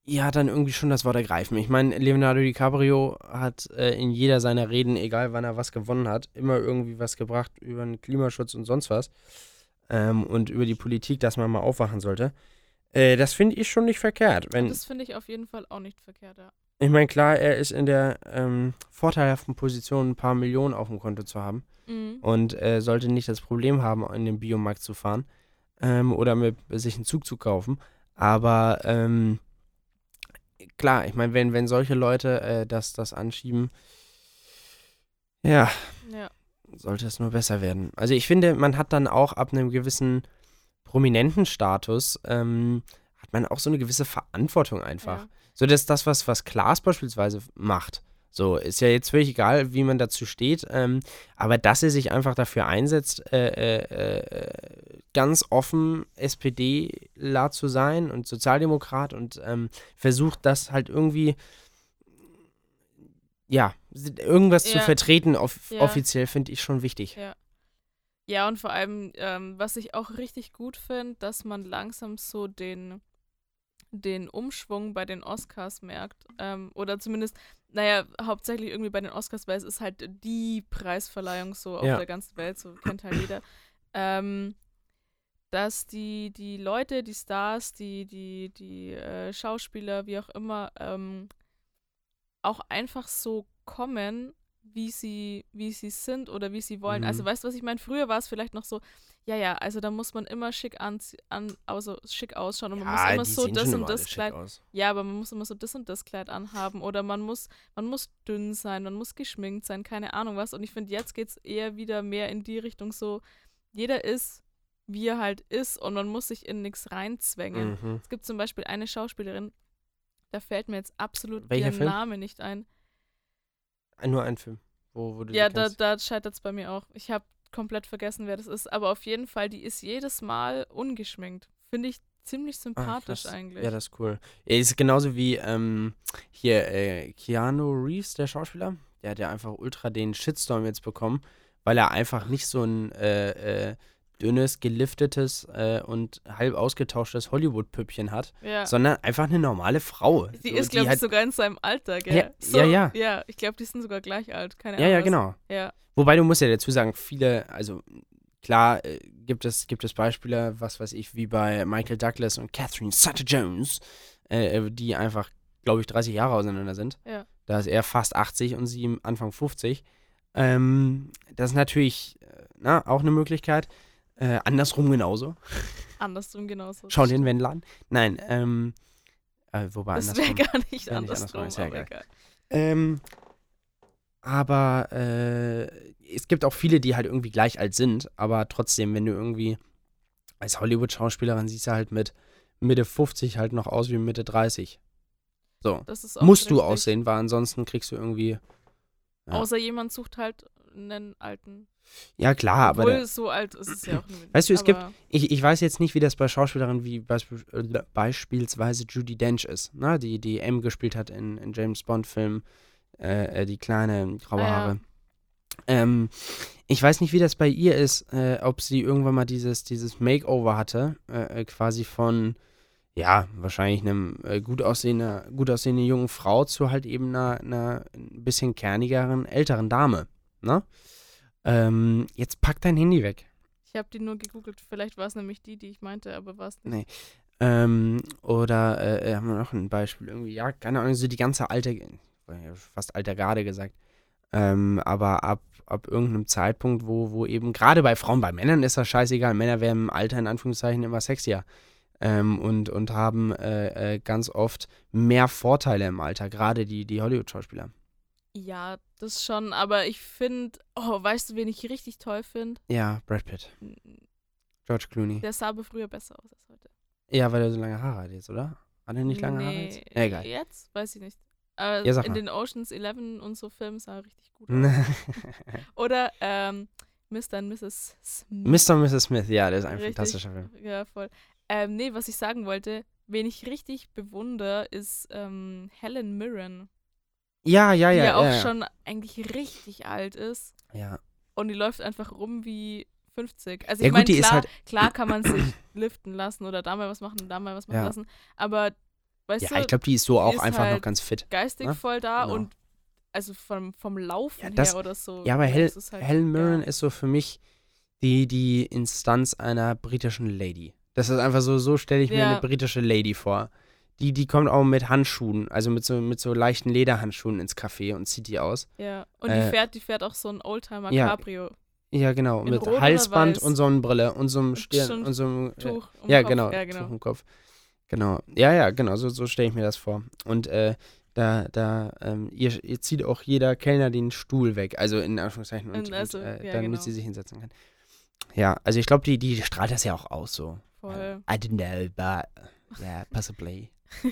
ja dann irgendwie schon das Wort ergreifen. Ich meine, Leonardo DiCaprio hat äh, in jeder seiner Reden, egal wann er was gewonnen hat, immer irgendwie was gebracht über den Klimaschutz und sonst was. Ähm, und über die Politik, dass man mal aufwachen sollte. Äh, das finde ich schon nicht verkehrt. Wenn, Das finde ich auf jeden Fall auch nicht verkehrt, ja. ich meine, klar, er ist in der ähm, vorteilhaften Position, ein paar Millionen auf dem Konto zu haben Mhm. und äh, sollte nicht das Problem haben, in den Biomarkt zu fahren ähm, oder mit, sich einen Zug zu kaufen. Aber ähm, klar, ich meine, wenn, wenn solche Leute äh, das, das anschieben, ja, Ja. sollte es nur besser werden. Also ich finde, man hat dann auch ab einem gewissen prominenten Status, ähm, hat man auch so eine gewisse Verantwortung einfach. Ja. So, dass das, was, was Klaas beispielsweise macht, so, ist ja jetzt völlig egal, wie man dazu steht, ähm, aber dass er sich einfach dafür einsetzt, äh, äh, äh, ganz offen SPDler zu sein und Sozialdemokrat und ähm, versucht das halt irgendwie, ja, irgendwas zu Ja. vertreten, off Ja. offiziell, finde ich schon wichtig. Ja. Ja, und vor allem, ähm, was ich auch richtig gut finde, dass man langsam so den, den Umschwung bei den Oscars merkt. Ähm, oder zumindest, naja, hauptsächlich irgendwie bei den Oscars, weil es ist halt die Preisverleihung so auf Ja. der ganzen Welt, so kennt halt jeder. Ähm, dass die, die Leute, die Stars, die, die, die äh, Schauspieler, wie auch immer, ähm, auch einfach so kommen, wie sie, wie sie sind oder wie sie wollen. Mhm. Also weißt du, was ich meine? Früher war es vielleicht noch so, ja, ja, also da muss man immer schick an, an also schick ausschauen und man muss immer so das und das Kleid. aus. Ja, aber man muss immer so das und das Kleid anhaben oder man muss, man muss dünn sein, man muss geschminkt sein, keine Ahnung was. Und ich finde, jetzt geht es eher wieder mehr in die Richtung so, jeder ist, wie er halt ist und man muss sich in nichts reinzwängen. Mhm. Es gibt zum Beispiel eine Schauspielerin, da fällt mir jetzt absolut Welcher ihr? Name nicht ein. Nur ein Film, wo, wo Ja, da, da scheitert es bei mir auch. Ich habe komplett vergessen, wer das ist, aber auf jeden Fall, die ist jedes Mal ungeschminkt. Finde ich ziemlich Ah, sympathisch krass. eigentlich. Ja, das ist cool. Er ist genauso wie ähm, hier äh, Keanu Reeves, der Schauspieler. Der hat ja einfach ultra den Shitstorm jetzt bekommen, weil er einfach nicht so ein äh, äh, dünnes, geliftetes äh, und halb ausgetauschtes Hollywood-Püppchen hat, ja. sondern einfach eine normale Frau. Die So, ist, glaube ich, halt, sogar in seinem Alter, gell? Ja, so, ja, ja. Ja, ich glaube, die sind sogar gleich alt. Keine Ja, Ahnung. ja, was- genau. Ja, Wobei du musst ja dazu sagen, viele, also klar äh, gibt es, gibt es Beispiele, was weiß ich, wie bei Michael Douglas und Catherine Zeta-Jones, äh, äh, die einfach, glaube ich, 30 Jahre auseinander sind. Ja. Da ist er fast 80 und sie Anfang 50. Ähm, das ist natürlich äh, na, auch eine Möglichkeit. Äh, andersrum genauso. andersrum genauso. Schau den Wendler an. Nein, ähm, äh, wobei Das wäre andersrum. gar nicht Wär nicht andersrum, andersrum, ist ja aber egal. egal. Ähm, aber äh, es gibt auch viele, die halt irgendwie gleich alt sind, aber trotzdem, wenn du irgendwie als Hollywood-Schauspielerin siehst du halt mit Mitte 50 halt noch aus wie Mitte 30. So. Das ist auch Musst du aussehen, weil ansonsten kriegst du irgendwie. Ja. Außer jemand sucht halt einen alten. Ja, klar, aber Obwohl, der, so alt ist es ja auch nicht. Weißt du, es gibt- ich, ich weiß jetzt nicht, wie das bei Schauspielerinnen wie beisp äh, beispielsweise Judy Dench ist, ne? die, die M gespielt hat in, in James Bond-Filmen, äh, äh, die kleine graue Ah, ja. Haare. Ähm, ich weiß nicht, wie das bei ihr ist, äh, ob sie irgendwann mal dieses, dieses Makeover hatte, äh, quasi von, ja, wahrscheinlich einem gut, aussehender, gut aussehenden jungen Frau zu halt eben einer, einer ein bisschen kernigeren, älteren Dame. Ne? Ähm, jetzt pack dein Handy weg. Ich habe die nur gegoogelt. Vielleicht war es nämlich die, die ich meinte, aber war es nicht. Nee. Ähm, oder äh, äh, haben wir noch ein Beispiel irgendwie? Ja, keine Ahnung, so die ganze alte, fast alter Garde gesagt. Ähm, aber ab, ab irgendeinem Zeitpunkt, wo, wo eben, gerade bei Frauen, bei Männern ist das scheißegal. Männer werden im Alter in Anführungszeichen immer sexier. Ähm, und, und haben äh, äh, ganz oft mehr Vorteile im Alter, gerade die, die Hollywood-Schauspieler. Ja, das schon, aber ich finde, oh, weißt du, wen ich richtig toll finde? Ja, Brad Pitt, George Clooney. Der sah aber früher besser aus als heute. Ja, weil er so lange Haare hat jetzt, oder? Hat er nicht lange Haare jetzt? Ja, egal. Jetzt? Weiß ich nicht. Aber Ja, in den Oceans 11 und so Filmen sah er richtig gut aus. Oder ähm, Mr. und Mrs. Smith. Mr. und Mrs. Smith, ja, der ist ein Richtig. fantastischer Film. Ja, voll. Ähm, nee, was ich sagen wollte, wen ich richtig bewundere, ist ähm, Helen Mirren, Ja, ja, die ja. ja, auch ja, schon eigentlich richtig alt ist Ja. und die läuft einfach rum wie 50. Also Ja, ich gut, meine, klar, halt- klar kann man sich liften lassen oder da mal was machen, da mal was machen Ja. lassen, aber weißt Ja, du, ich glaube, die ist so auch ist einfach noch halt ganz fit. geistig ne? voll da Genau. und also vom, vom Laufen Ja, das- her oder so. Ja, aber Hel halt Helen Mirren ist so für mich die, die Instanz einer britischen Lady. Das ist einfach so, so stelle ich mir Ja. eine britische Lady vor. Die, die kommt auch mit Handschuhen, also mit so, mit so leichten Lederhandschuhen ins Café und zieht die aus. Ja, und Äh, die fährt, die fährt auch so ein Oldtimer ja, Cabrio Ja, genau, In mit Rot Halsband und Sonnenbrille und so einem Stirn und so einem äh, Tuch um ja, Kopf. genau, Ja, Tuch genau. im Kopf. Genau. Ja, ja, genau, so, so stelle ich mir das vor. Und äh, da, da, ähm, ihr, ihr zieht auch jeder Kellner den Stuhl weg, also in Anführungszeichen, und, Und also, und, äh, ja, damit genau. sie sich hinsetzen kann. Ja, also ich glaube, die, die strahlt das ja auch aus, so. Voll. I don't know, but yeah, possibly.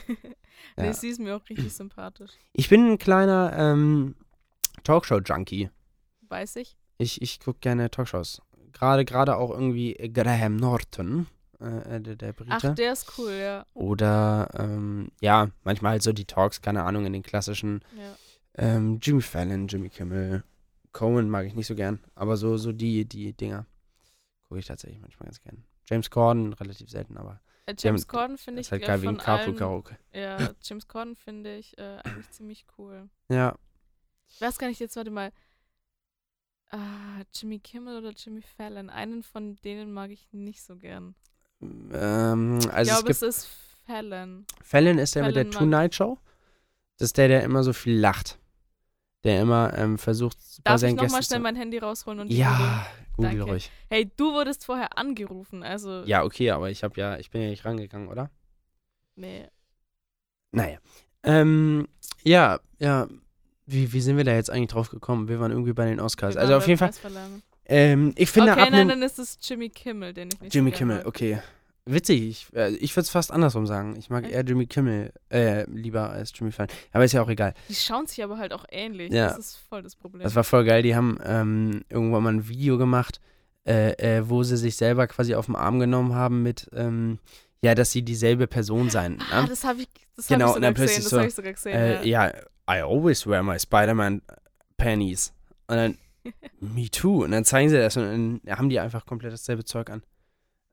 nee, Ja. sie ist mir auch richtig sympathisch. Ich bin ein kleiner ähm, Talkshow-Junkie. Weiß ich. Ich, ich gucke gerne Talkshows. Gerade, gerade auch irgendwie Graham Norton, äh, äh, der, der Brite. Ach, der ist cool, ja. Oder ähm, ja, manchmal halt so die Talks, keine Ahnung, in den klassischen ja. ähm, Jimmy Fallon, Jimmy Kimmel, Cohen mag ich nicht so gern, aber so, so die, die Dinger gucke ich tatsächlich manchmal ganz gern. James Corden relativ selten, aber Äh, James Corden finde ich halt äh, geil wegen Carpool Karaoke. Ja, James Corden finde ich äh, eigentlich ziemlich cool. Ja. Ich weiß gar nicht, jetzt warte mal. Ah, Jimmy Kimmel oder Jimmy Fallon? Einen von denen mag ich nicht so gern. Ähm, ich also es glaube, gibt es ist Fallon. Fallon ist der mit der Fallon Tonight Show. Das ist der, der immer so viel lacht. Der immer ähm, versucht, bei Darf ich seinen nochmal Gästen schnell zu... mein Handy rausholen und Ja, google Danke. ruhig. Hey, du wurdest vorher angerufen, also. Ja, okay, aber ich habe ja, ich bin ja nicht rangegangen, oder? Nee. Naja. Ähm, ja, ja. Wie, wie sind wir da jetzt eigentlich drauf gekommen? Wir waren irgendwie bei den Oscars. wir Also auf jeden Fall, ähm, ich finde okay, ab nein, dann ist es Jimmy Kimmel, den ich nicht Jimmy Kimmel, okay. Witzig, ich, äh, ich würde es fast andersrum sagen. Ich mag eher Jimmy Kimmel äh, lieber als Jimmy Fallon. Aber ist ja auch egal. Die schauen sich aber halt auch ähnlich. Ja. Das ist voll das Problem. Das war voll geil. Die haben ähm, irgendwann mal ein Video gemacht, äh, äh, wo sie sich selber quasi auf den Arm genommen haben mit, ähm, ja, dass sie dieselbe Person seien. ah, ne? das habe ich, das Genau, hab ich sogar gesehen. Das so, habe ich sogar gesehen. Äh, ja. ja, I always wear my Spider-Man Panties. Und dann, me too. Und dann zeigen sie das und dann haben die einfach komplett dasselbe Zeug an.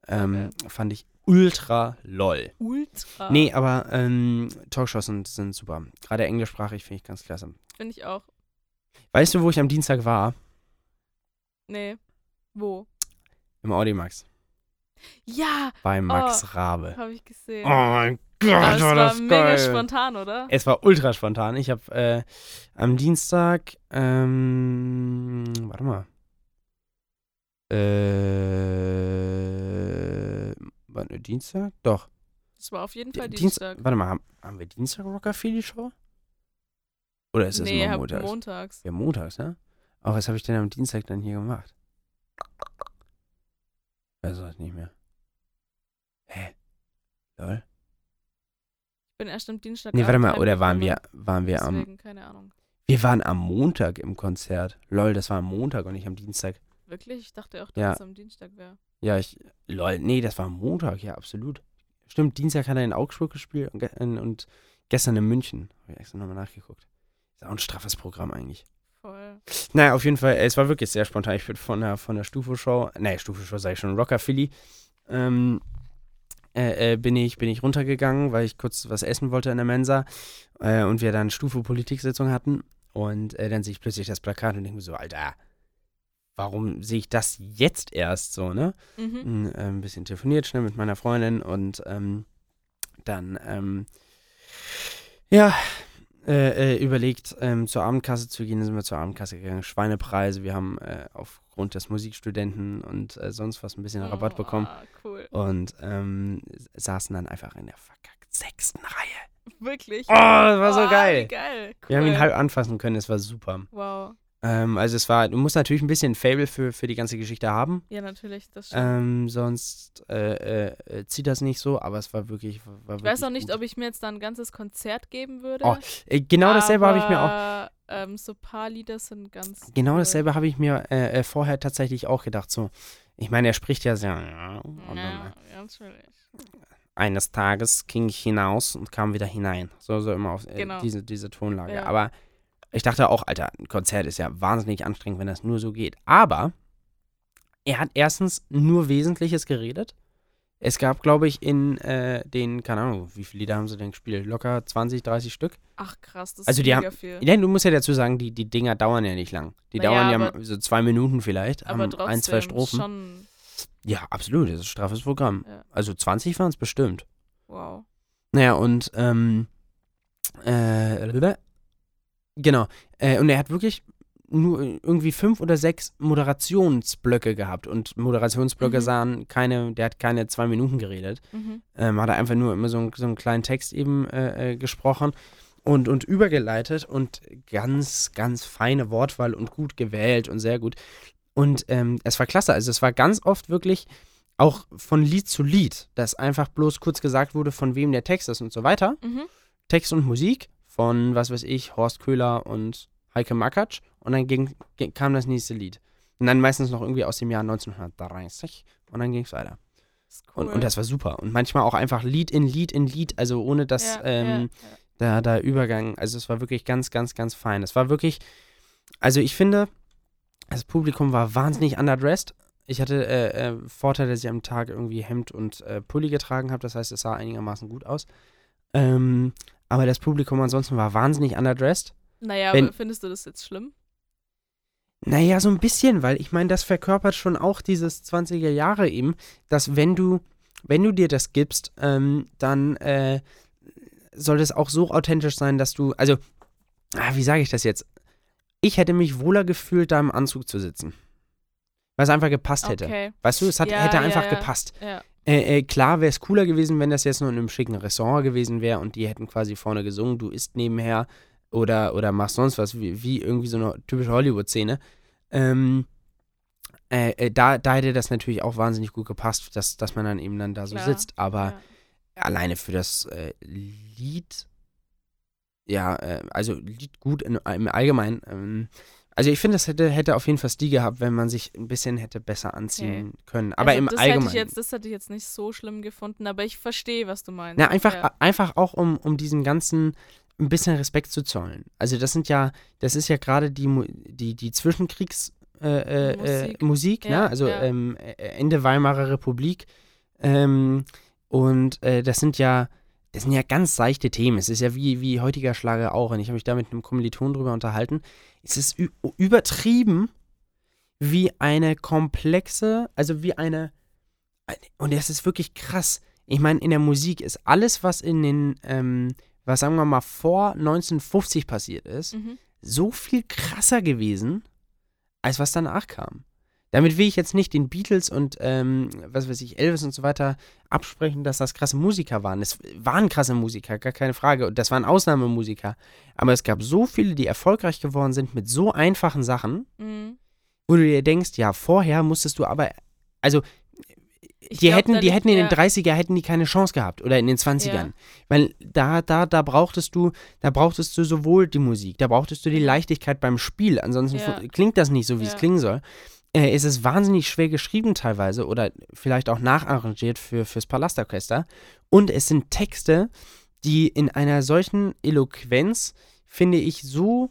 Ähm, Fand ich ultra lol. Ultra. Nee, aber ähm, Talkshows sind, sind super. Gerade englischsprachig finde ich ganz klasse. Finde ich auch. Weißt du, wo ich am Dienstag war? Nee. Wo? Im Audimax. Ja, Bei Max Rabe. habe ich gesehen. Oh mein Gott, aber es war war das mega geil. spontan, oder? Es war ultra spontan. Ich habe äh, am Dienstag, ähm, warte mal. Äh, war ne Dienstag? Doch. Es war auf jeden Fall Dienst- Dienstag. Warte mal, haben, haben wir Dienstag Rocker Philly Show? Oder ist das nee, immer montags? montags. ja, montags, ne? Aber was habe ich denn am Dienstag dann hier gemacht? Weiß das nicht mehr. Hä? Lol. Ich bin erst am Dienstag. Nee, warte mal, oder waren wir, waren wir am, Deswegen, keine Ahnung. wir waren am Montag im Konzert. Lol, das war am Montag und nicht am Dienstag. Wirklich? Ich dachte auch, dass Ja. es am Dienstag wäre. Ja, ich, lol, nee, das war am Montag, ja, absolut. Stimmt, Dienstag hat er in Augsburg gespielt und, in, und gestern in München. Habe ich extra nochmal nachgeguckt. Ist auch ein straffes Programm eigentlich. Voll. Naja, auf jeden Fall, es war wirklich sehr spontan. Ich bin von der, von der Stufe-Show, nee, Stufe-Show sage ich schon, Rocker Philly, ähm, äh, äh, bin, ich, bin ich runtergegangen, weil ich kurz was essen wollte in der Mensa äh, und wir dann Stufe-Politiksitzung hatten. Und äh, dann sehe ich plötzlich das Plakat und denke mir so, Alter, warum sehe ich das jetzt erst so, ne? Mhm. ein, äh, ein bisschen telefoniert, schnell mit meiner Freundin und ähm, dann, ähm, ja, äh, äh, überlegt, ähm, zur Abendkasse zu gehen, dann sind wir zur Abendkasse gegangen. Schweinepreise, wir haben äh, aufgrund des Musikstudenten und äh, sonst was ein bisschen Rabatt bekommen Ah, cool. und ähm, saßen dann einfach in der verkackt sechsten Reihe. Wirklich? Oh, das war so Oh, geil. Wie geil. Cool. Wir haben ihn halb anfassen können, es war super. Wow. Ähm, also es war, du musst natürlich ein bisschen Fable für, für die ganze Geschichte haben. Ja, natürlich, das stimmt. Ähm, sonst äh, äh, äh, zieht das nicht so, aber es war wirklich. War ich weiß auch nicht, ob ich mir jetzt da ein ganzes Konzert geben würde. Oh, äh, genau dasselbe habe ich mir auch. Ähm, so paar Lieder sind ganz. Genau cool. dasselbe habe ich mir äh, äh, vorher tatsächlich auch gedacht. So, ich meine, er spricht ja sehr. Ja, Ja, natürlich. eines Tages ging ich hinaus und kam wieder hinein. So, so immer auf Genau. diese, diese Tonlage. Ja. Aber ich dachte auch, Alter, ein Konzert ist ja wahnsinnig anstrengend, wenn das nur so geht. Aber er hat erstens nur Wesentliches geredet. Es gab, glaube ich, in äh, den, keine Ahnung, wie viele Lieder haben sie denn gespielt? Locker 20, 30 Stück. Ach krass, das Also ist die mega haben- viel. Ja, du musst ja dazu sagen, die, die Dinger dauern ja nicht lang. Die Na dauern ja, ja aber- so zwei Minuten vielleicht, aber haben trotzdem ein, zwei Strophen. schon. Ja, absolut, das ist ein straffes Programm. Ja. Also 20 waren es bestimmt. Wow. Naja, und ähm, äh, genau. Äh, und er hat wirklich nur irgendwie fünf oder sechs Moderationsblöcke gehabt. Und Moderationsblöcke Mhm. sahen keine, der hat keine zwei Minuten geredet. Mhm. Ähm, hat er einfach nur immer so, einen- so einen kleinen Text eben äh, äh, gesprochen und, und übergeleitet und ganz, ganz feine Wortwahl und gut gewählt und sehr gut. Und ähm, es war klasse. Also es war ganz oft wirklich auch von Lied zu Lied, dass einfach bloß kurz gesagt wurde, von wem der Text ist und so weiter. Mhm. Text und Musik von, was weiß ich, Horst Köhler und Heike Makatsch. Und dann ging, ging, kam das nächste Lied. Und dann meistens noch irgendwie aus dem Jahr 1930. Und dann ging es weiter. Cool. Und, und das war super. Und manchmal auch einfach Lied in Lied in Lied, also ohne dass ja, ähm, ja, ja. da, da Übergang, also es war wirklich ganz, ganz, ganz fein. Es war wirklich, also ich finde, das Publikum war wahnsinnig underdressed. Ich hatte äh, äh, Vorteil, dass ich am Tag irgendwie Hemd und äh, Pulli getragen habe. Das heißt, es sah einigermaßen gut aus. Ähm, aber das Publikum ansonsten war wahnsinnig underdressed. Naja, Wenn- aber findest du das jetzt schlimm? Naja, so ein bisschen, weil ich meine, das verkörpert schon auch dieses 20er Jahre eben, dass wenn du, wenn du dir das gibst, ähm, dann äh, soll das auch so authentisch sein, dass du, also, ah, wie sage ich das jetzt? Ich hätte mich wohler gefühlt, da im Anzug zu sitzen. Weil es einfach gepasst hätte. Okay. Weißt du, es hat, Ja, hätte ja, einfach ja. gepasst. Äh, äh, klar wäre es cooler gewesen, wenn das jetzt nur in einem schicken Restaurant gewesen wäre und die hätten quasi vorne gesungen, du isst nebenher oder, oder machst sonst was, wie, wie irgendwie so eine typische Hollywood-Szene. Ähm, äh, äh, da, da hätte das natürlich auch wahnsinnig gut gepasst, dass, dass man dann eben dann da so Klar, sitzt. Aber ja. alleine für das äh, Lied, ja, äh, also Lied gut in, im Allgemeinen. Ähm, also ich finde, das hätte, hätte auf jeden Fall Stil gehabt, wenn man sich ein bisschen hätte besser anziehen können. Aber also im das Allgemeinen. Hätte ich jetzt, das hätte ich jetzt nicht so schlimm gefunden, aber ich verstehe, was du meinst. Na, einfach, Ja. einfach auch, um, um diesem Ganzen ein bisschen Respekt zu zollen. Also das sind ja, das ist ja gerade die, die, die Zwischenkriegs äh, äh, Musik. Musik, Musik Ja, ne? Also ja. ähm, äh, Ende Weimarer Republik. Ähm, und äh, das sind ja, das sind ja ganz seichte Themen. Es ist ja wie, wie heutiger Schlager auch. Und ich habe mich da mit einem Kommiliton drüber unterhalten. Es ist übertrieben wie eine komplexe, also wie eine, und das ist wirklich krass. Ich meine, in der Musik ist alles, was in den, ähm, was sagen wir mal, vor 1950 passiert ist, Mhm. so viel krasser gewesen, als was danach kam. Damit will ich jetzt nicht den Beatles und, ähm, was weiß ich, Elvis und so weiter absprechen, dass das krasse Musiker waren. Es waren krasse Musiker, gar keine Frage. Und das waren Ausnahmemusiker. Aber es gab so viele, die erfolgreich geworden sind mit so einfachen Sachen, Mhm. wo du dir denkst, ja, vorher musstest du aber, also Ich die hätten, die hätten in den mehr- 30er hätten die keine Chance gehabt oder in den 20ern. Weil da, da, da brauchtest du, da brauchtest du sowohl die Musik, da brauchtest du die Leichtigkeit beim Spiel, ansonsten Ja. klingt das nicht so, wie es Ja. klingen soll. Äh, es ist wahnsinnig schwer geschrieben teilweise oder vielleicht auch nacharrangiert für, fürs Palastorchester. Und es sind Texte, die in einer solchen Eloquenz, finde ich, so,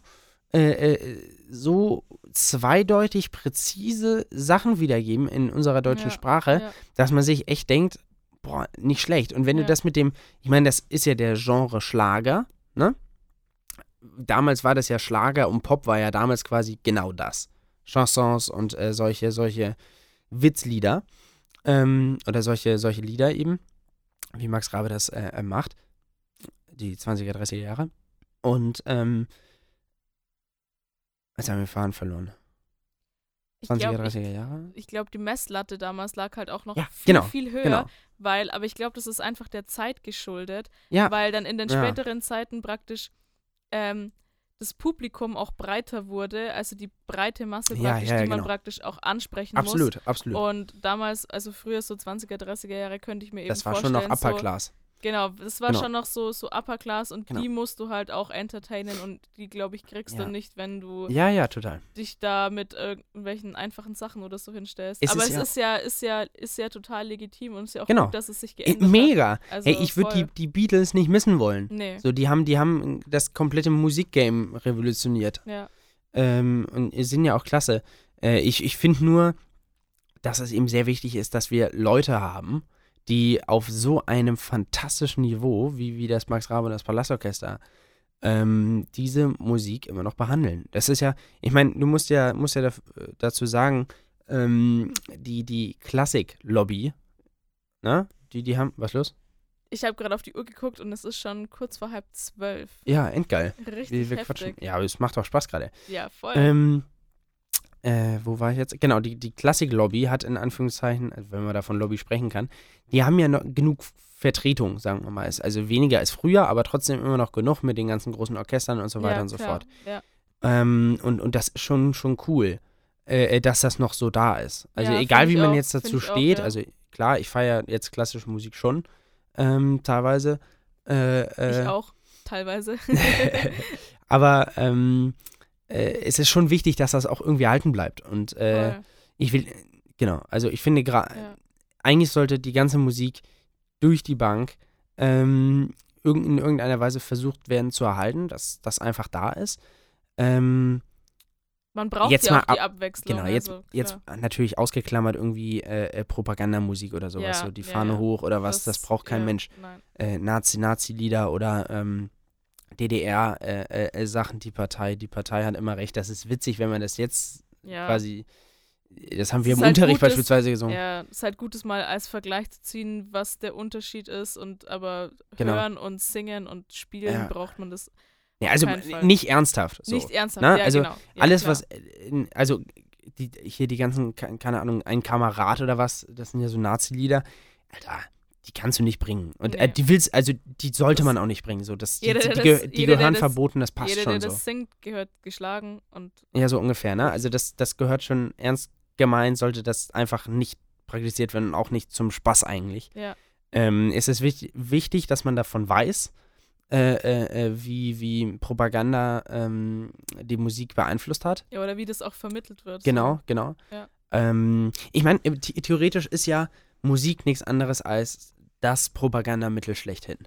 äh, äh, so zweideutig präzise Sachen wiedergeben in unserer deutschen Ja, Sprache, ja. dass man sich echt denkt, boah, nicht schlecht. Und wenn Ja. du das mit dem, ich meine, das ist ja der Genre Schlager, ne? Damals war das ja Schlager und Pop war ja damals quasi genau das. Chansons und äh, solche, solche Witzlieder ähm, oder solche, solche Lieder eben, wie Max Rabe das äh, äh, macht, die 20er, 30er Jahre. Und ähm, jetzt haben wir Fahren verloren. Ich 20er, glaube, ich, 30er Jahre? ich glaub, die Messlatte damals lag halt auch noch Ja, viel, genau, viel höher. Genau. Weil, aber ich glaube, das ist einfach der Zeit geschuldet, Ja, weil dann in den Ja. späteren Zeiten praktisch ähm, das Publikum auch breiter wurde, also die breite Masse Ja, praktisch, ja, ja, die man genau. praktisch auch ansprechen absolut, muss. absolut. Und damals, also früher so 20er, 30er Jahre, könnte ich mir eben das war vorstellen. schon noch Upper so, Class. Genau, das war Genau. schon noch so, so Upper Class und Genau. die musst du halt auch entertainen und die, glaube ich, kriegst Ja. du nicht, wenn du Ja, ja, total. dich da mit irgendwelchen einfachen Sachen oder so hinstellst. Ist Aber es es ja. ist ja, ist ja, ist ja total legitim und ist ja auch Genau. gut, dass es sich geändert hat. Mega. Also hey, ich würde die, die Beatles nicht missen wollen. Nee. So, die haben, die haben das komplette Musikgame revolutioniert. Ja. Ähm, und sind ja auch klasse. Äh, ich ich finde nur, dass es eben sehr wichtig ist, dass wir Leute haben, die auf so einem fantastischen Niveau, wie, wie das Max Rabe und das Palastorchester, ähm, diese Musik immer noch behandeln. Das ist ja, ich meine, du musst ja, musst ja daf- dazu sagen, ähm, die, die Klassik-Lobby, ne? Die, die haben, was los? Ich habe gerade auf die Uhr geguckt und es ist schon kurz vor halb zwölf. Ja, endgeil. Richtig Wir, wir heftig. quatschen. Ja, aber es macht auch Spaß gerade. Ja, voll. Ähm, äh, wo war ich jetzt? Genau, die, die Klassik-Lobby hat in Anführungszeichen, also wenn man da von Lobby sprechen kann, die haben ja noch genug Vertretung, sagen wir mal. Ist Also weniger als früher, aber trotzdem immer noch genug mit den ganzen großen Orchestern und so weiter ja, und so klar. fort. Ja. Ähm, und, und das ist schon, schon cool, äh, dass das noch so da ist. Also Ja, egal, wie man auch, jetzt dazu auch, steht, ja. also klar, ich feiere jetzt klassische Musik schon, ähm, teilweise. Äh, äh, Ich auch, teilweise. aber ähm, äh, es ist schon wichtig, dass das auch irgendwie erhalten bleibt. Und äh, ich will, genau, also ich finde gerade, Ja. eigentlich sollte die ganze Musik durch die Bank ähm, in irgendeiner Weise versucht werden zu erhalten, dass das einfach da ist. Ähm, Man braucht Jetzt ja mal auch die ab- Abwechslung. Genau, jetzt, also, jetzt natürlich ausgeklammert irgendwie äh, äh, Propagandamusik oder sowas, Ja, so die Fahne ja. hoch oder was, das, braucht kein Mensch. Äh, Nazi, Nazi-Lieder oder ähm, DDR-Sachen, äh, äh, Sachen, die Partei, die Partei hat immer recht. Das ist witzig, wenn man das jetzt Ja. quasi, das haben wir Es im halt Unterricht gut, dass- beispielsweise gesungen. Ja, ist halt gut, das mal als Vergleich zu ziehen, was der Unterschied ist und aber Genau. hören und singen und spielen Ja. braucht man das Ja, also nicht ernsthaft. So. nicht ernsthaft. ne? Ja, Also genau. Alles, klar. was, äh, also die, hier die ganzen, ke- keine Ahnung, ein Kamerad oder was, das sind ja so Nazi-Lieder, Alter, die kannst du nicht bringen. Und äh, Nee. die willst, also die sollte Das- man auch nicht bringen. So, das, die, Jeder, die, die, das- die jeder, der gehören das- verboten, das passt Jeder, schon der so. das singt, gehört geschlagen und Ja, so ungefähr, ne? Also das, das gehört schon ernst gemeint, sollte das einfach nicht praktiziert werden und auch nicht zum Spaß eigentlich. ja. Ähm, es ist wichtig, wichtig, dass man davon weiß, äh, äh, äh, wie, wie Propaganda ähm, die Musik beeinflusst hat. ja, oder wie das auch vermittelt wird. Genau, genau. Ja. Ähm, ich meine, theoretisch ist ja Musik nichts anderes als das Propagandamittel schlechthin.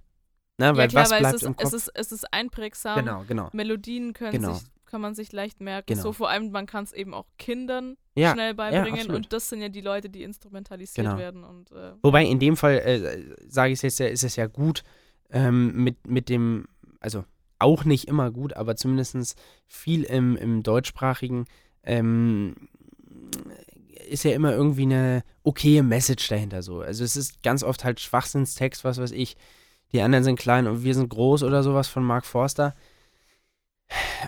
Ne? Ja, Weil klar, was bleibt es ist, im Kopf? es ist, es ist einprägsam. genau, genau. Melodien können Genau. sich, kann man sich leicht merken. Genau. So vor allem, man kann es eben auch Kindern Ja, schnell beibringen. absolut. und das sind ja die Leute, die instrumentalisiert Genau. werden. Und, äh, Wobei in dem Fall, äh, sage ich es jetzt, ja, ist es ja gut, ähm, mit, mit dem, also auch nicht immer gut, aber zumindest viel im, im deutschsprachigen ähm, ist ja immer irgendwie eine okaye Message dahinter so. Also es ist ganz oft halt Schwachsinnstext, was weiß ich. Die anderen sind klein und wir sind groß oder sowas von Mark Forster.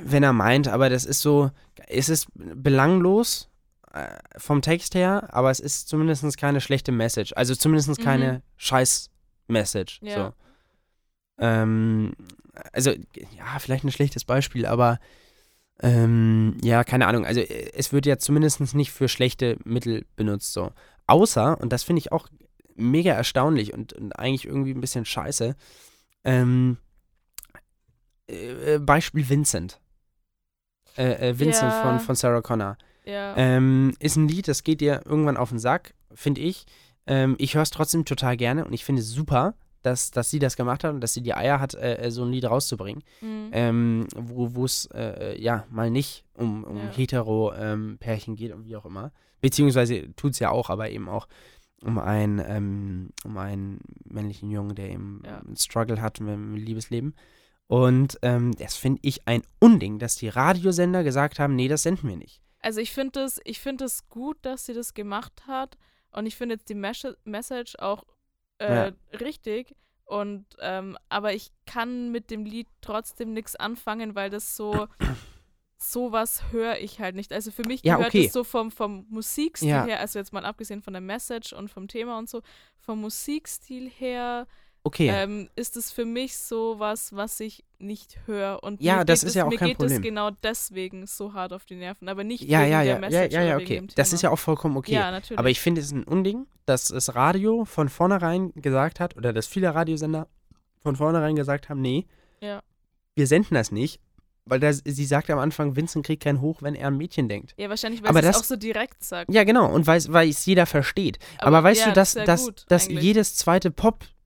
Wenn er meint, aber das ist so, es ist belanglos äh, vom Text her, aber es ist zumindest keine schlechte Message. Also zumindest keine Mhm. Scheiß-Message. Ja. So. Ähm, also, ja, vielleicht ein schlechtes Beispiel, aber ähm, ja, keine Ahnung. Also äh, es wird ja zumindest nicht für schlechte Mittel benutzt. So. Außer, und das finde ich auch mega erstaunlich und, und eigentlich irgendwie ein bisschen scheiße, ähm, äh, Beispiel Vincent. Äh, äh, Vincent Ja. von, von Sarah Connor. ja. Ähm, ist ein Lied, das geht dir irgendwann auf den Sack, finde ich. Ähm, ich höre es trotzdem total gerne und ich finde es super, dass, dass sie das gemacht hat und dass sie die Eier hat, äh, äh, so ein Lied rauszubringen, Mhm. ähm, wo es äh, ja mal nicht um, um Ja. Hetero-Pärchen geht und wie auch immer. Beziehungsweise tut es ja auch, aber eben auch um einen, ähm, um einen männlichen Jungen, der eben Ja. einen Struggle hat mit dem Liebesleben. Und ähm, das finde ich ein Unding, dass die Radiosender gesagt haben, nee, das senden wir nicht. Also ich finde es find es gut, dass sie das gemacht hat und ich finde jetzt die Mes Message auch äh, Ja. richtig und ähm, aber ich kann mit dem Lied trotzdem nichts anfangen, weil das so sowas höre ich halt nicht. Also für mich Ja, gehört okay. es so vom, vom Musikstil Ja. her, also jetzt mal abgesehen von der Message und vom Thema und so, vom Musikstil her Okay. ähm, ist es für mich so was, was ich nicht höre. Und Ja, mir das geht ist es, ja auch mir kein geht Problem. es genau deswegen so hart auf die Nerven, aber nicht ja, wegen ja, der ja, ja, Message ja, ja, wegen okay. Das ist ja auch vollkommen okay. Ja, natürlich. Aber ich finde es ein Unding, dass das Radio von vornherein gesagt hat, oder dass viele Radiosender von vornherein gesagt haben, nee, Ja. wir senden das nicht, weil das, sie sagt am Anfang, Vincent kriegt keinen hoch, wenn er an Mädchen denkt. ja, wahrscheinlich, weil aber sie es das- auch so direkt sagt. Ja, genau, und weil weil es jeder versteht. Aber, weißt ja, du, dass, das ja dass, dass jedes zweite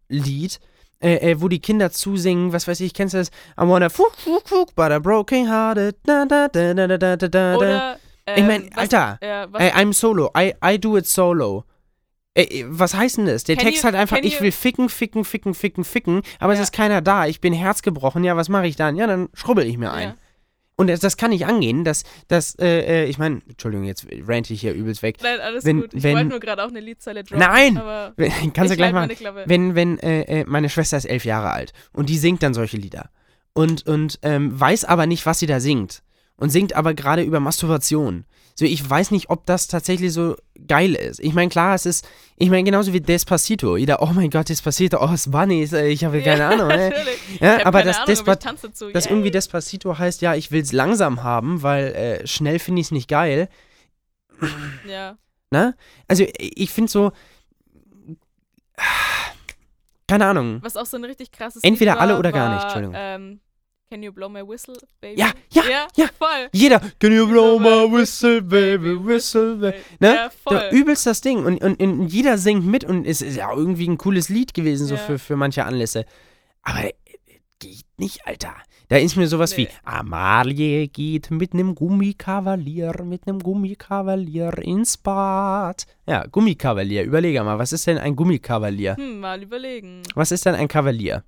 Lied, äh, äh, wo die Kinder zusingen, was weiß ich, kennst du das? I wanna fuck, fuck, fuck, but I'm broken hearted. Da, da, da, da, da, da, da. Oder, äh, ich meine, Alter, äh, was, I'm solo, I, I do it solo. Äh, was heißt denn das? Der Text you, halt einfach, ich will ficken, ficken, ficken, ficken, ficken, aber ja. es ist keiner da, ich bin herzgebrochen, ja, was mache ich dann? Ja, dann schrubbel ich mir ein. Ja. Und das, das kann nicht angehen, dass, dass äh, äh, ich meine, Entschuldigung, jetzt rente ich hier übelst weg. Nein, alles Wenn- gut. Ich wenn- wollte nur gerade auch eine Liedzeile droppen. Nein! Aber Kannst ich du gleich machen. Wenn, wenn, äh, äh, meine Schwester ist elf Jahre alt und die singt dann solche Lieder und, und ähm, weiß aber nicht, was sie da singt und singt aber gerade über Masturbation. So, ich weiß nicht, ob das tatsächlich so geil ist. Ich meine, klar, es ist, ich meine, genauso wie Despacito. Jeder, oh mein Gott, Despacito, oh, Spanish, äh, ich habe keine Ahnung. Äh. natürlich. Ja, aber das, Ahnung, Despa aber ich tanze dazu. das Yay. irgendwie Despacito heißt, ja, ich will es langsam haben, weil äh, schnell finde ich es nicht geil. Ja. Ne? Also, ich finde so, keine Ahnung. Was auch so ein richtig krasses Entweder war, alle oder gar war, nicht, Entschuldigung. Ähm, Can you blow my whistle, baby? Ja, ja, ja, ja. voll. Jeder, can you blow my whistle, baby, whistle, baby. Ne? Ja, voll. So, übelst das Ding. Und, und, und jeder singt mit und es ist ja irgendwie ein cooles Lied gewesen, so Ja. für, für manche Anlässe. Aber äh, geht nicht, Alter. Da ist mir sowas Nee. wie Amalie geht mit nem Gummikavalier, mit nem Gummikavalier ins Bad. Ja, Gummikavalier. Überlege mal, was ist denn ein Gummikavalier? Hm, mal überlegen. Was ist denn ein Kavalier?